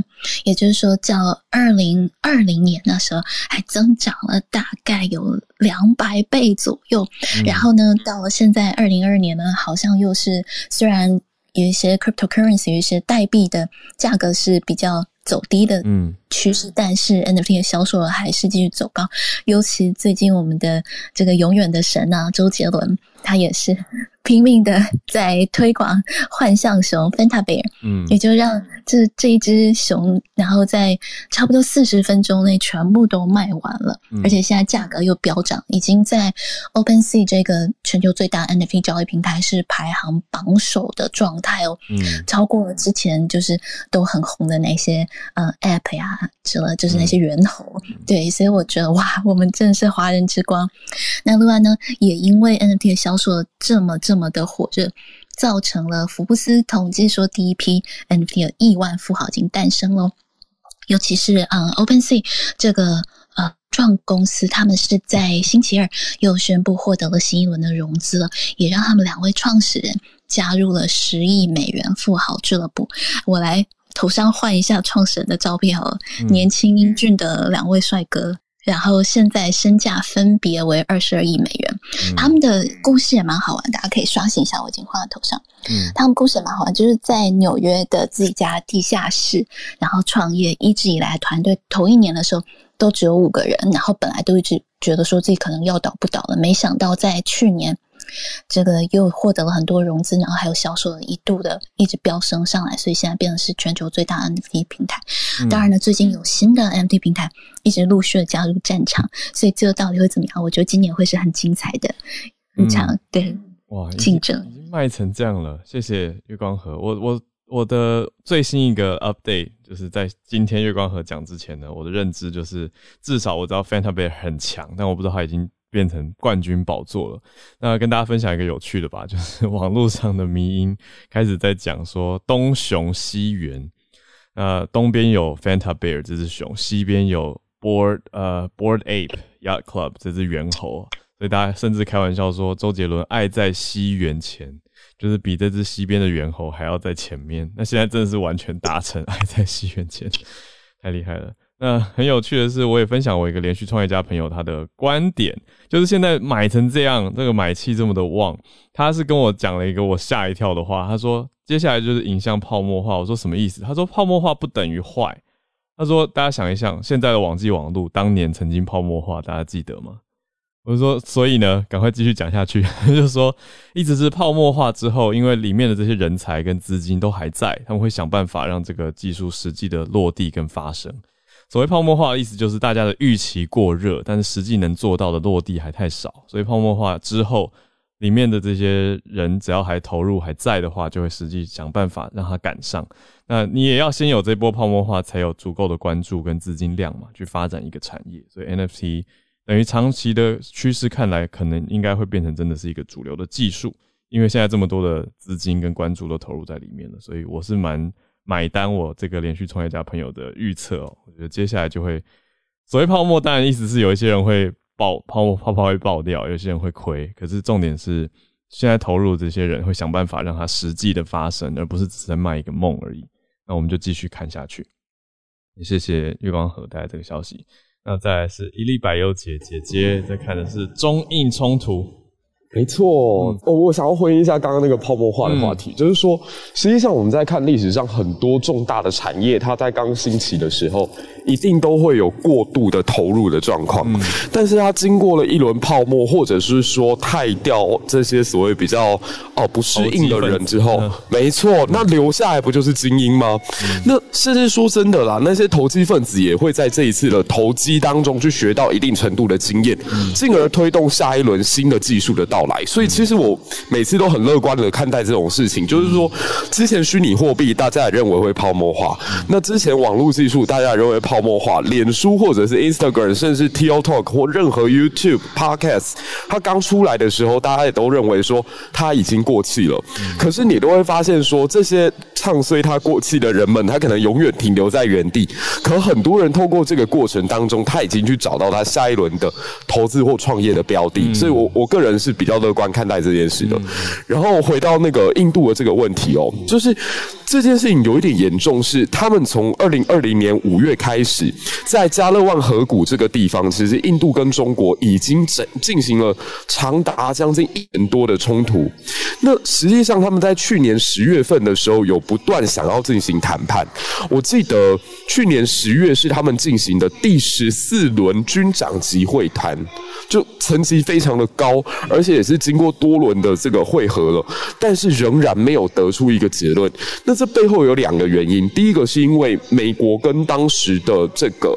也就是说较二零二零年那时候还增长了大概有两百倍左右。然后呢，到了现在二零二二年呢，好像又是虽然有一些 cryptocurrency 有一些代币的价格是比较走低的趋势，但是 NFT 的销售额还是继续走高。尤其最近我们的这个永远的神啊，周杰伦，他也是。拼命的在推广幻象熊 Fanta Bear，嗯，也就让这这一只熊，然后在差不多四十分钟内全部都卖完了，而且现在价格又飙涨，已经在 OpenSea 这个全球最大 NFT 交易平台是排行榜首的状态哦，嗯，超过了之前就是都很红的那些呃 App 呀，之了，就是那些猿猴，对，所以我觉得哇，我们真的是华人之光。那另外呢，也因为 NFT 的销售这么这么。的火热，造成了福布斯统计说第一批 NFT 的亿万富豪已经诞生了。尤其是啊，OpenSea 这个呃创公司，他们是在星期二又宣布获得了新一轮的融资了，也让他们两位创始人加入了十亿美元富豪俱乐部。我来头上换一下创始人的照片好了，年轻英俊的两位帅哥。然后现在身价分别为二十二亿美元，他们的故事也蛮好玩，大家可以刷新一下。我已经画在头上。嗯，他们故事也蛮好玩，就是在纽约的自己家地下室，然后创业，一直以来团队头一年的时候都只有五个人，然后本来都一直觉得说自己可能要倒不倒了，没想到在去年。这个又获得了很多融资，然后还有销售一度的一直飙升上来，所以现在变成是全球最大 NFT 平台。当然呢，最近有新的 NFT 平台一直陆续的加入战场，所以这个到底会怎么样？我觉得今年会是很精彩的一场对哇竞争。已经卖成这样了，谢谢月光河。我我我的最新一个 update 就是在今天月光河讲之前呢，我的认知就是至少我知道 Fanta Bear 很强，但我不知道他已经。变成冠军宝座了。那跟大家分享一个有趣的吧，就是网络上的迷音开始在讲说东熊西猿，呃，东边有 Fanta Bear 这只熊，西边有 Board 呃 Board Ape Yacht Club 这只猿猴，所以大家甚至开玩笑说周杰伦爱在西元前，就是比这只西边的猿猴还要在前面。那现在真的是完全达成爱在西元前，太厉害了。那很有趣的是，我也分享我一个连续创业家朋友他的观点，就是现在买成这样，这个买气这么的旺，他是跟我讲了一个我吓一跳的话，他说接下来就是影像泡沫化。我说什么意思？他说泡沫化不等于坏，他说：“大家想一想，现在的网际网络当年曾经泡沫化，大家记得吗？”我说：“所以呢，赶快继续讲下去。”他就说，一直是泡沫化之后，因为里面的这些人才跟资金都还在，他们会想办法让这个技术实际的落地跟发生。所谓泡沫化的意思，就是大家的预期过热，但是实际能做到的落地还太少。所以泡沫化之后，里面的这些人只要还投入还在的话，就会实际想办法让他赶上。那你也要先有这波泡沫化，才有足够的关注跟资金量嘛，去发展一个产业。所以 NFT 等于长期的趋势看来，可能应该会变成真的是一个主流的技术，因为现在这么多的资金跟关注都投入在里面了。所以我是蛮。买单我这个连续创业家朋友的预测哦，我觉得接下来就会所谓泡沫，当然意思是有一些人会爆泡沫泡泡会爆掉，有些人会亏。可是重点是现在投入这些人会想办法让它实际的发生，而不是只在卖一个梦而已。那我们就继续看下去。也谢谢月光河带来这个消息。那再来是伊利百优姐姐姐在看的是中印冲突。没错，哦，我想要回应一下刚刚那个泡沫化的话题，就是说，实际上我们在看历史上很多重大的产业，它在刚兴起的时候，一定都会有过度的投入的状况，但是它经过了一轮泡沫，或者是说太掉这些所谓比较哦不适应的人之后，没错，那留下来不就是精英吗？那甚至说真的啦，那些投机分子也会在这一次的投机当中去学到一定程度的经验，进而推动下一轮新的技术的到。到来，所以其实我每次都很乐观的看待这种事情，就是说，之前虚拟货币大家也认为会泡沫化，那之前网络技术大家也认为泡沫化，脸书或者是 Instagram，甚至 TikTok 或任何 YouTube Podcast，它刚出来的时候，大家也都认为说它已经过气了。可是你都会发现说，这些唱衰它过气的人们，他可能永远停留在原地。可很多人透过这个过程当中，他已经去找到他下一轮的投资或创业的标的。所以我我个人是比。比较乐观看待这件事的，然后回到那个印度的这个问题哦，就是这件事情有一点严重，是他们从二零二零年五月开始，在加勒万河谷这个地方，其实印度跟中国已经整进行了长达将近一年多的冲突。那实际上他们在去年十月份的时候有不断想要进行谈判，我记得去年十月是他们进行的第十四轮军长级会谈，就层级非常的高，而且。也是经过多轮的这个会合了，但是仍然没有得出一个结论。那这背后有两个原因，第一个是因为美国跟当时的这个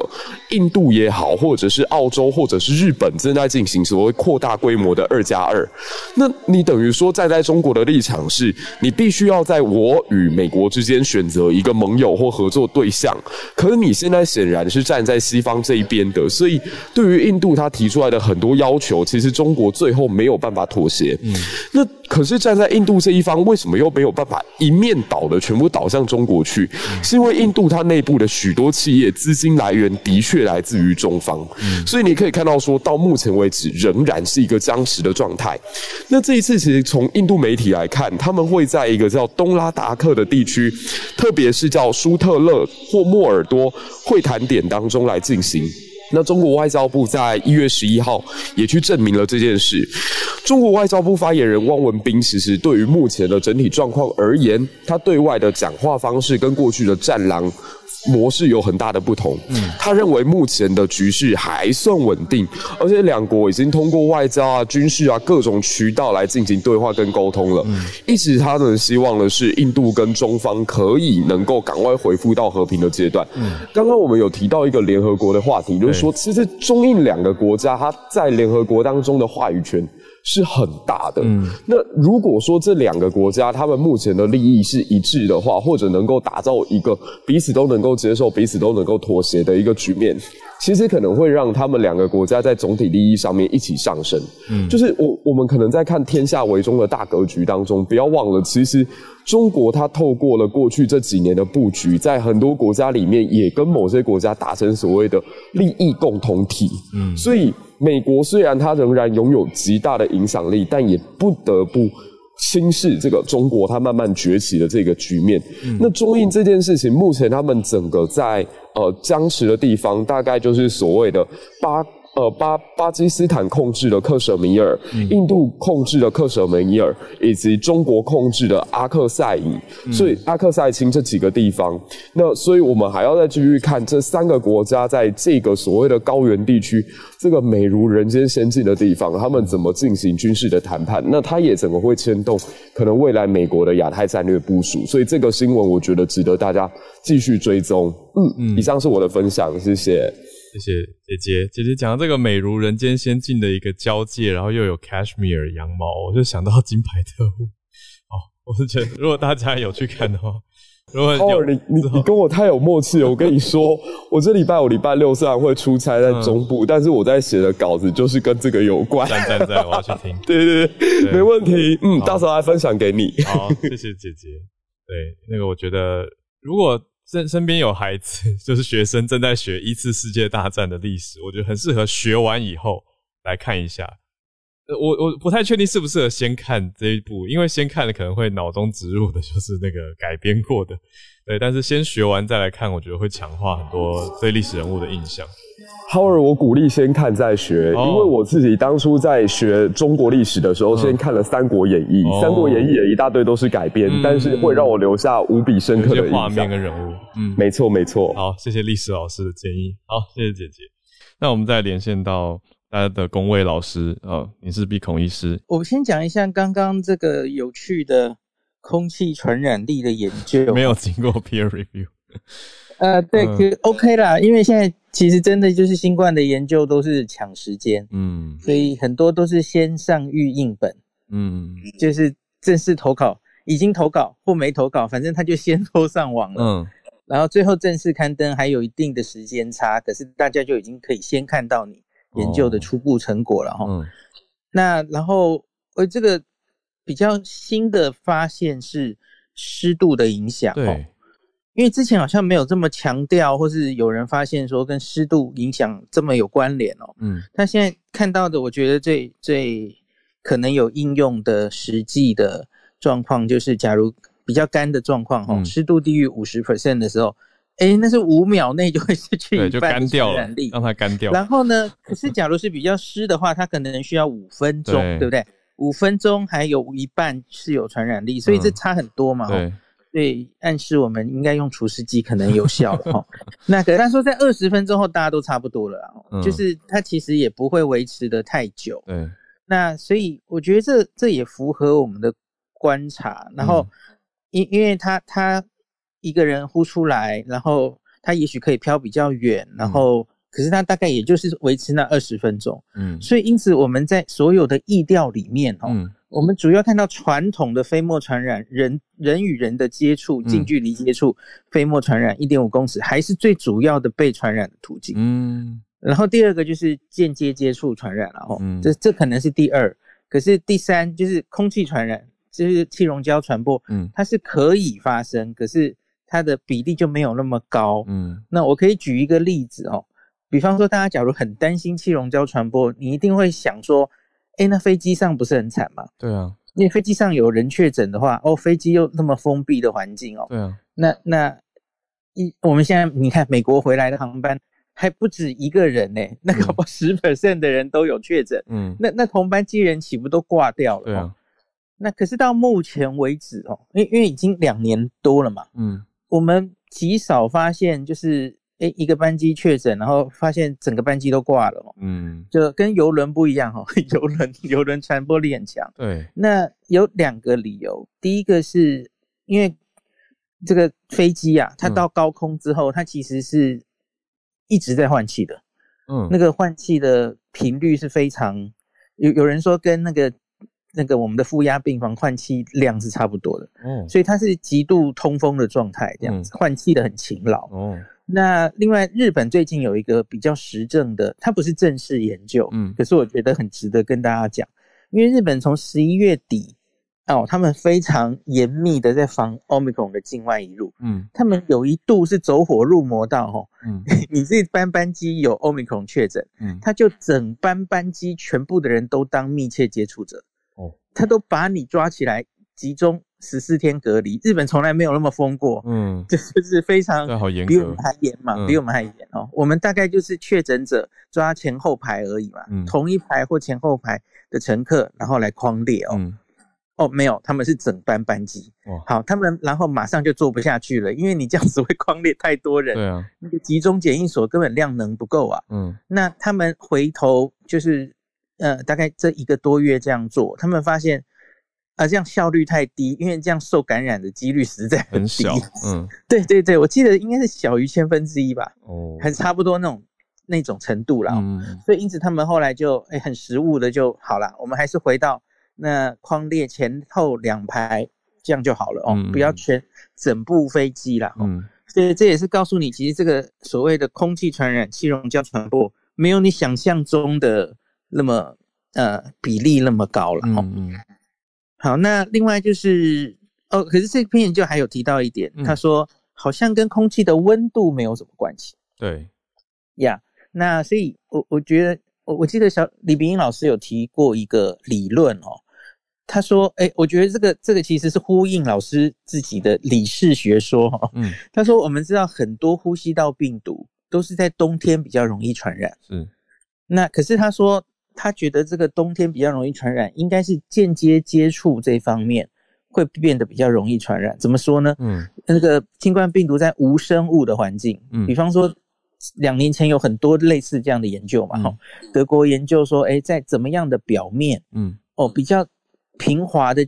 印度也好，或者是澳洲或者是日本正在进行所谓扩大规模的二加二。那你等于说站在中国的立场是，你必须要在我与美国之间选择一个盟友或合作对象。可是你现在显然是站在西方这一边的，所以对于印度他提出来的很多要求，其实中国最后没有办。法妥协，嗯，那可是站在印度这一方，为什么又没有办法一面倒的全部倒向中国去？是因为印度它内部的许多企业资金来源的确来自于中方，所以你可以看到，说到目前为止仍然是一个僵持的状态。那这一次其实从印度媒体来看，他们会在一个叫东拉达克的地区，特别是叫舒特勒或莫尔多会谈点当中来进行。那中国外交部在一月十一号也去证明了这件事。中国外交部发言人汪文斌其实对于目前的整体状况而言，他对外的讲话方式跟过去的战狼。模式有很大的不同。嗯，他认为目前的局势还算稳定，而且两国已经通过外交啊、军事啊各种渠道来进行对话跟沟通了。嗯，一直他们希望的是印度跟中方可以能够赶快恢复到和平的阶段。嗯，刚刚我们有提到一个联合国的话题，就是说，其实中印两个国家，它在联合国当中的话语权。是很大的。嗯，那如果说这两个国家他们目前的利益是一致的话，或者能够打造一个彼此都能够接受、彼此都能够妥协的一个局面，其实可能会让他们两个国家在总体利益上面一起上升。嗯，就是我我们可能在看天下为中的大格局当中，不要忘了，其实中国它透过了过去这几年的布局，在很多国家里面也跟某些国家达成所谓的利益共同体。嗯，所以。美国虽然它仍然拥有极大的影响力，但也不得不轻视这个中国它慢慢崛起的这个局面。那中印这件事情，目前他们整个在呃僵持的地方，大概就是所谓的八呃巴巴基斯坦控制的克什米尔、印度控制的克什米尔，以及中国控制的阿克塞伊，所以阿克塞钦这几个地方，那所以我们还要再继续看这三个国家在这个所谓的高原地区，这个美如人间仙境的地方，他们怎么进行军事的谈判？那它也怎么会牵动可能未来美国的亚太战略部署？所以这个新闻我觉得值得大家继续追踪。嗯嗯，以上是我的分享，谢谢。谢谢姐姐，姐姐讲到这个美如人间仙境的一个交界，然后又有 cashmere 羊毛，我就想到金牌特务。哦，我是觉得如果大家有去看的话，如果有你你你跟我太有默契了。我跟你说，我这礼拜我礼拜六虽然会出差在中部，但是我在写的稿子就是跟这个有关。赞赞赞，我要去听。对对对，没问题。嗯，到时候来分享给你。好，谢谢姐姐。对，那个我觉得如果。身身边有孩子，就是学生正在学一次世界大战的历史，我觉得很适合学完以后来看一下。我我不太确定适不适合先看这一部，因为先看的可能会脑中植入的就是那个改编过的。对，但是先学完再来看，我觉得会强化很多对历史人物的印象。Howard，我鼓励先看再学，因为我自己当初在学中国历史的时候，先看了《三国演义》，《三国演义》也一大堆都是改编，但是会让我留下无比深刻的画面跟人物。嗯，没错没错。好，谢谢历史老师的建议。好，谢谢姐姐。那我们再连线到大家的工位老师啊，你是鼻孔医师。我先讲一下刚刚这个有趣的空气传染力的研究，没有经过 peer review。呃，对，可 OK 啦，因为现在其实真的就是新冠的研究都是抢时间，嗯，所以很多都是先上预印本，嗯，就是正式投稿，已经投稿或没投稿，反正他就先拖上网了，嗯，然后最后正式刊登还有一定的时间差，可是大家就已经可以先看到你研究的初步成果了哈。嗯，那然后呃，这个比较新的发现是湿度的影响，对。因为之前好像没有这么强调，或是有人发现说跟湿度影响这么有关联哦。嗯，但现在看到的，我觉得最最可能有应用的实际的状况，就是假如比较干的状况哈，湿度低于五十 percent 的时候，哎，那是五秒内就会失去一半传染力，让它干掉。然后呢，可是假如是比较湿的话，它可能需要五分钟，对不对？五分钟还有一半是有传染力，所以这差很多嘛。对。对，暗示我们应该用除湿机可能有效了哈。那可他说在二十分钟后大家都差不多了啊，就是它其实也不会维持的太久。对，那所以我觉得这这也符合我们的观察。然后因因为他他一个人呼出来，然后他也许可以飘比较远，然后可是他大概也就是维持那二十分钟。嗯，所以因此我们在所有的意调里面哦。我们主要看到传统的飞沫传染，人人与人的接触，近距离接触，飞沫传染一点五公尺，还是最主要的被传染的途径。嗯，然后第二个就是间接接触传染了，哦，这这可能是第二，可是第三就是空气传染，就是气溶胶传播，嗯，它是可以发生，可是它的比例就没有那么高。嗯，那我可以举一个例子哦，比方说大家假如很担心气溶胶传播，你一定会想说。哎，那飞机上不是很惨吗？对啊，因为飞机上有人确诊的话，哦，飞机又那么封闭的环境哦。对啊，那那一我们现在你看美国回来的航班还不止一个人呢，那搞不十 percent 的人都有确诊。嗯，那那同班机人岂不都挂掉了？对啊，那可是到目前为止哦，因为因为已经两年多了嘛。嗯，我们极少发现就是。哎，一个班机确诊，然后发现整个班机都挂了。嗯，就跟游轮不一样哈，游轮游轮传播力很强。对，那有两个理由，第一个是因为这个飞机啊，它到高空之后，它其实是一直在换气的。嗯，那个换气的频率是非常有有人说跟那个那个我们的负压病房换气量是差不多的。嗯，所以它是极度通风的状态，这样子换气的很勤劳。哦。那另外，日本最近有一个比较实证的，它不是正式研究，嗯，可是我觉得很值得跟大家讲，因为日本从十一月底哦，他们非常严密的在防 omicron 的境外移入，嗯，他们有一度是走火入魔到哦，嗯，你这班班机有 omicron 确诊，嗯，他就整班班机全部的人都当密切接触者，哦，他都把你抓起来集中。十四天隔离，日本从来没有那么疯过，嗯，这就是非常比我们还严嘛，嗯比我们还严哦。我们大概就是确诊者抓前后排而已嘛，嗯同一排或前后排的乘客，然后来框列哦。嗯，哦，没有，他们是整班班机。哦，好，他们然后马上就做不下去了，因为你这样子会框列太多人，对啊，那个集中检疫所根本量能不够啊。嗯那他们回头就是呃，大概这一个多月这样做，他们发现啊、这样效率太低，因为这样受感染的几率实在低。很小，嗯，对对对，我记得应该是小于千分之一吧，哦，还是差不多那种那种程度啦。嗯，所以因此他们后来就哎很实务的就好了，我们还是回到那框列前后两排这样就好了哦，不要全整部飞机啦。哦嗯，所以这也是告诉你，其实这个所谓的空气传染、气溶胶传播，没有你想象中的那么呃比例那么高了。哦。嗯嗯好，那另外就是哦，可是这篇研究还有提到一点，嗯他说好像跟空气的温度没有什么关系对，呀。那所以我我觉得我我记得小李炳英老师有提过一个理论哦，他说，哎，我觉得这个这个其实是呼应老师自己的理事学说。嗯，他说我们知道很多呼吸道病毒都是在冬天比较容易传染，嗯，那可是他说他觉得这个冬天比较容易传染，应该是间接接触这方面会变得比较容易传染。怎么说呢？嗯那个新冠病毒在无生物的环境，嗯比方说两年前有很多类似这样的研究嘛，嗯哈、德国研究说，哎，在怎么样的表面嗯哦，比较平滑的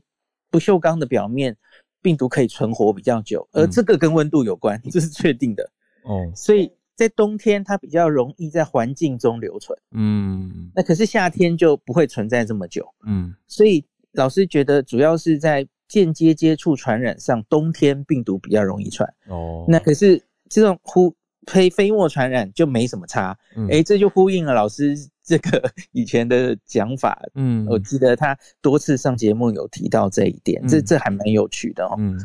不锈钢的表面，病毒可以存活比较久，而嗯这个跟温度有关，这是确定的。哦，所以在冬天它比较容易在环境中留存，嗯那可是夏天就不会存在这么久。嗯所以老师觉得主要是在间接接触传染上，冬天病毒比较容易传。哦，那可是这种呼非飞沫传染就没什么差。嗯诶，这就呼应了老师这个 以前的讲法。嗯我记得他多次上节目有提到这一点，这嗯这还蛮有趣的哦。嗯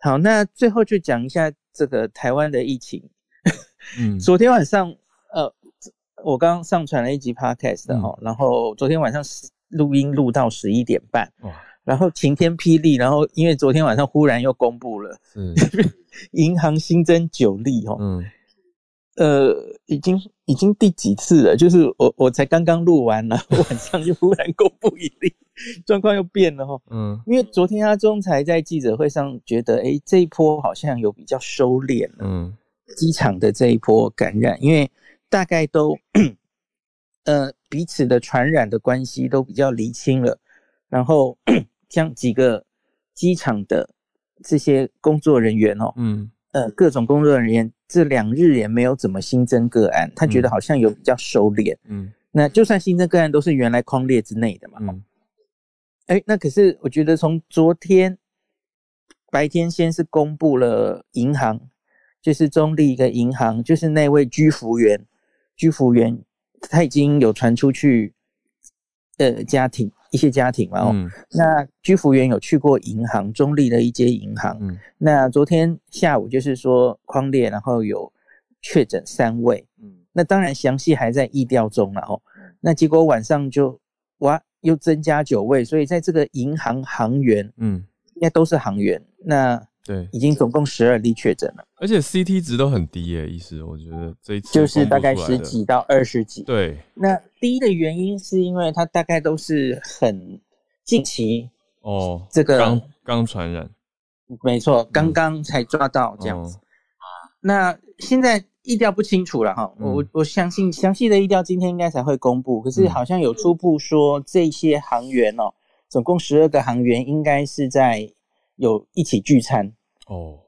好，那最后就讲一下这个台湾的疫情。嗯。昨天晚上，呃，我刚刚上传了一集 podcast 的嗯。哦，然后昨天晚上十录音录到十一点半，哇，然后晴天霹雳，然后因为昨天晚上忽然又公布了是，银行新增九例哦，嗯。呃，已经已经第几次了？就是我我才刚刚录完了，晚上就忽然公布一例，状况又变了哦。嗯。因为昨天阿中才在记者会上觉得，哎，这一波好像有比较收敛了。嗯机场的这一波感染，因为大概都 呃彼此的传染的关系都比较厘清了，然后 像几个机场的这些工作人员哦，嗯。呃各种工作人员这两日也没有怎么新增个案，他觉得嗯好像有比较收敛。嗯。那就算新增个案都是原来框列之内的嘛，嗯。哎，那可是我觉得从昨天白天先是公布了银行，就是中立一个银行，就是那位居服员，居服员他已经有传出去，呃，家庭一些家庭嘛哦，嗯。那居服员有去过银行，中立的一间银行，嗯。那昨天下午就是说框列，然后有确诊三位，嗯。那当然详细还在意调中了哦。那结果晚上就哇又增加九位，所以在这个银行行员嗯，应该都是行员，那对，已经总共十二例确诊了，而且 CT 值都很低耶，意思，我觉得这一次就是大概十几到二十几。对，那低的原因是因为它大概都是很近期，哦，这个刚刚传染。没错，刚刚才抓到这样子。哦。那现在意调不清楚了哈，嗯。我我相信详细的意调今天应该才会公布，可是嗯。好像有初步说这些航员哦，总共十二个航员应该是在有一起聚餐，哦，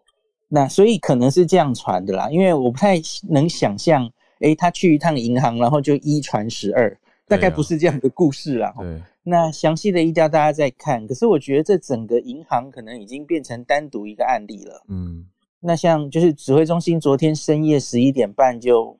那所以可能是这样传的啦，因为我不太能想象，诶，他去一趟银行，然后就一传十二，大概不是这样的故事啦。对，那详细的意调大家再看，可是我觉得这整个银行可能已经变成单独一个案例了。嗯。那像就是指挥中心昨天深夜十一点半就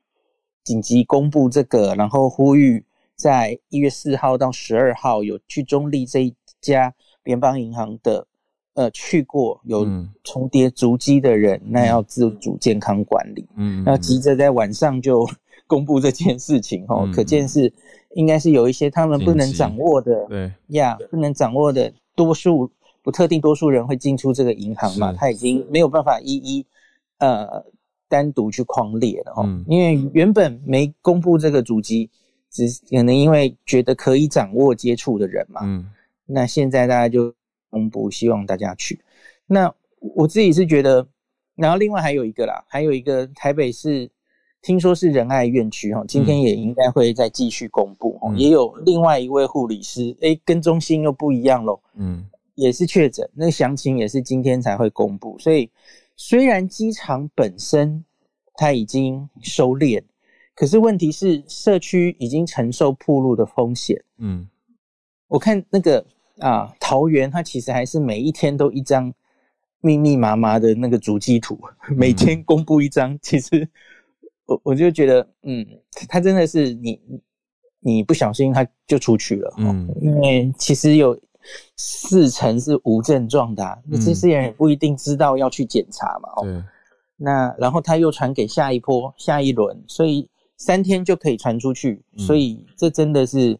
紧急公布这个，然后呼吁在一月四号到十二号有去中立这一家联邦银行的呃去过有嗯。重叠足迹的人，那要自主健康管理。嗯，那急着在晚上就 公布这件事情哦，嗯可见是应该是有一些他们不能掌握的对，呀不能掌握的多数不特定多数人会进出这个银行嘛，他已经没有办法一一呃单独去框列了哦，因为原本没公布这个主机，只可能因为觉得可以掌握接触的人嘛，嗯，那现在大家就公布，希望大家去。那我自己是觉得，然后另外还有一个啦，还有一个台北市。听说是仁爱院区哈，今天也应该会再继续公布哦。也有另外一位护理师，哎，跟中心又不一样喽。嗯，也是确诊，那详情也是今天才会公布。所以虽然机场本身它已经收敛，可是问题是社区已经承受铺路的风险。嗯，我看那个啊，桃园它其实还是每一天都一张密密麻麻的那个足迹图，每天公布一张，其实。我我就觉得，嗯，他真的是你，你不小心他就出去了，嗯，因为其实有四成是无症状的，那这些人也不一定知道要去检查嘛，哦，那然后他又传给下一波、下一轮，所以三天就可以传出去，所以这真的是，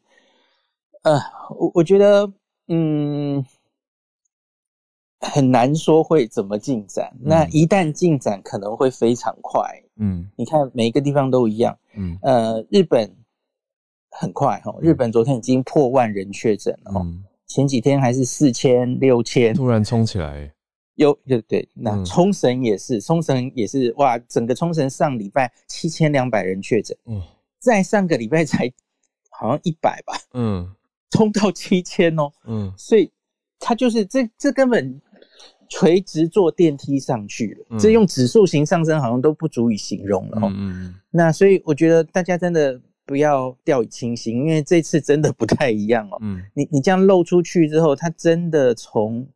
呃，我我觉得，嗯。很难说会怎么进展，那一旦进展可能会非常快。嗯，你看每一个地方都一样。嗯，呃，日本很快哈，日本昨天已经破万人确诊了。嗯，前几天还是四千六千，突然冲起来。有对对，那冲绳也是，冲绳也是哇，整个冲绳上礼拜七千两百人确诊。嗯，在上个礼拜才好像一百吧。嗯，冲到七千哦。嗯，所以它就是这这根本。垂直坐电梯上去了，这用指数型上升好像都不足以形容了哦。嗯那所以我觉得大家真的不要掉以轻心，因为这次真的不太一样哦。嗯，你你这样漏出去之后，它真的从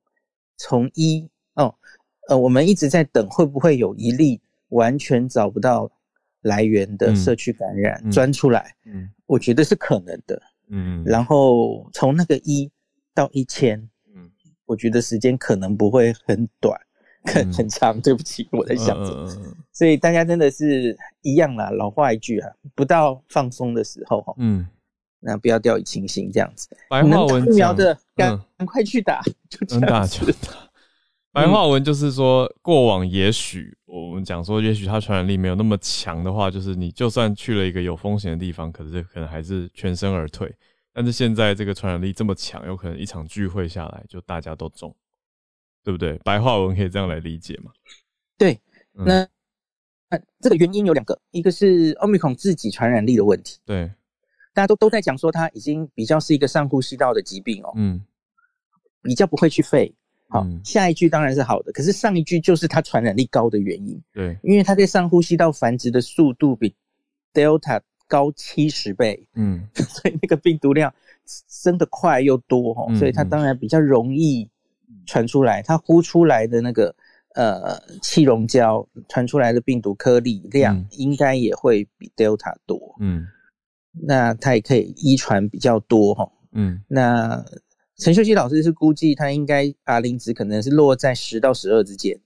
从一哦呃，我们一直在等会不会有一例完全找不到来源的社区感染钻出来？嗯，我觉得是可能的。嗯，然后从那个一到一千。嗯我觉得时间可能不会很短，很 很长。对不起，我在想着，所以大家真的是一样啦。老话一句啊，不到放松的时候哈，嗯，那不要掉以轻心，这样子。白话文疫苗的，赶赶快去打，就这样子。白话文就是说，过往也许我们讲说，也许它传染力没有那么强的话，就是你就算去了一个有风险的地方，可是可能还是全身而退。但是现在这个传染力这么强，有可能一场聚会下来就大家都中，对不对？白话文可以这样来理解吗？对，那那这个原因有两个，一个是奥密克戎自己传染力的问题。对，大家都都在讲说它已经比较是一个上呼吸道的疾病哦，嗯，比较不会去肺。好，下一句当然是好的，可是上一句就是它传染力高的原因。对，因为它在上呼吸道繁殖的速度比 Delta。高七十倍，嗯，所以那个病毒量升的快又多哈，所以它当然比较容易传出来。它呼出来的那个呃气溶胶传出来的病毒颗粒量应该也会比 Delta 多，嗯，那它也可以遗传比较多哈，嗯，那陈秀熙老师是估计他应该 R 零值可能是落在十到十二之间，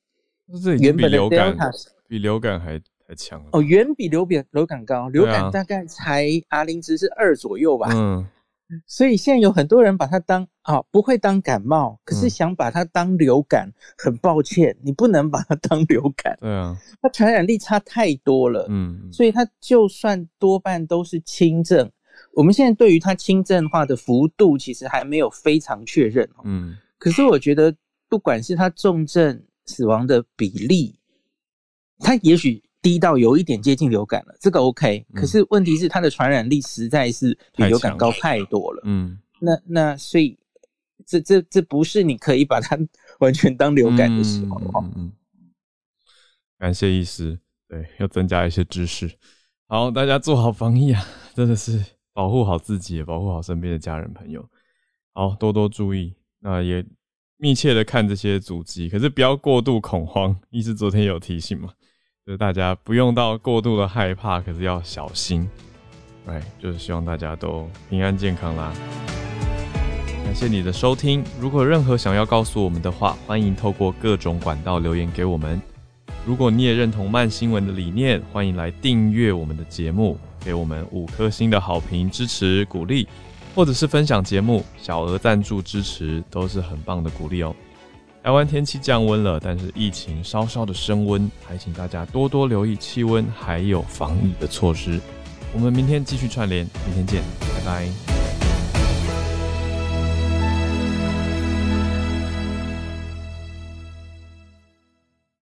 原本的 Delta 比流感还还。强哦，远比流感流感高，流感大概才 R 零值是二左右吧。嗯，所以现在有很多人把它当啊，不会当感冒，可是想把它当流感。很抱歉，你不能把它当流感。对啊，它传染力差太多了。嗯，所以它就算多半都是轻症，我们现在对于它轻症化的幅度其实还没有非常确认。嗯，可是我觉得不管是它重症死亡的比例，它也许。低到有一点接近流感了，这个 OK。可是问题是它的传染力实在是比流感高太多了。嗯，那那所以这这这不是你可以把它完全当流感的时候。嗯嗯。感谢医师，对，要增加一些知识。好，大家做好防疫啊，真的是保护好自己，也保护好身边的家人朋友。好，多多注意，那也密切的看这些阻击，可是不要过度恐慌。医师昨天有提醒嘛？就是大家不用到过度的害怕，可是要小心。哎，就是希望大家都平安健康啦。感谢你的收听，如果任何想要告诉我们的话，欢迎透过各种管道留言给我们。如果你也认同慢新闻的理念，欢迎来订阅我们的节目，给我们五颗星的好评支持鼓励，或者是分享节目，小额赞助支持都是很棒的鼓励哦。台湾天气降温了，但是疫情稍稍的升温，还请大家多多留意气温还有防疫的措施。我们明天继续串联，明天见，拜拜。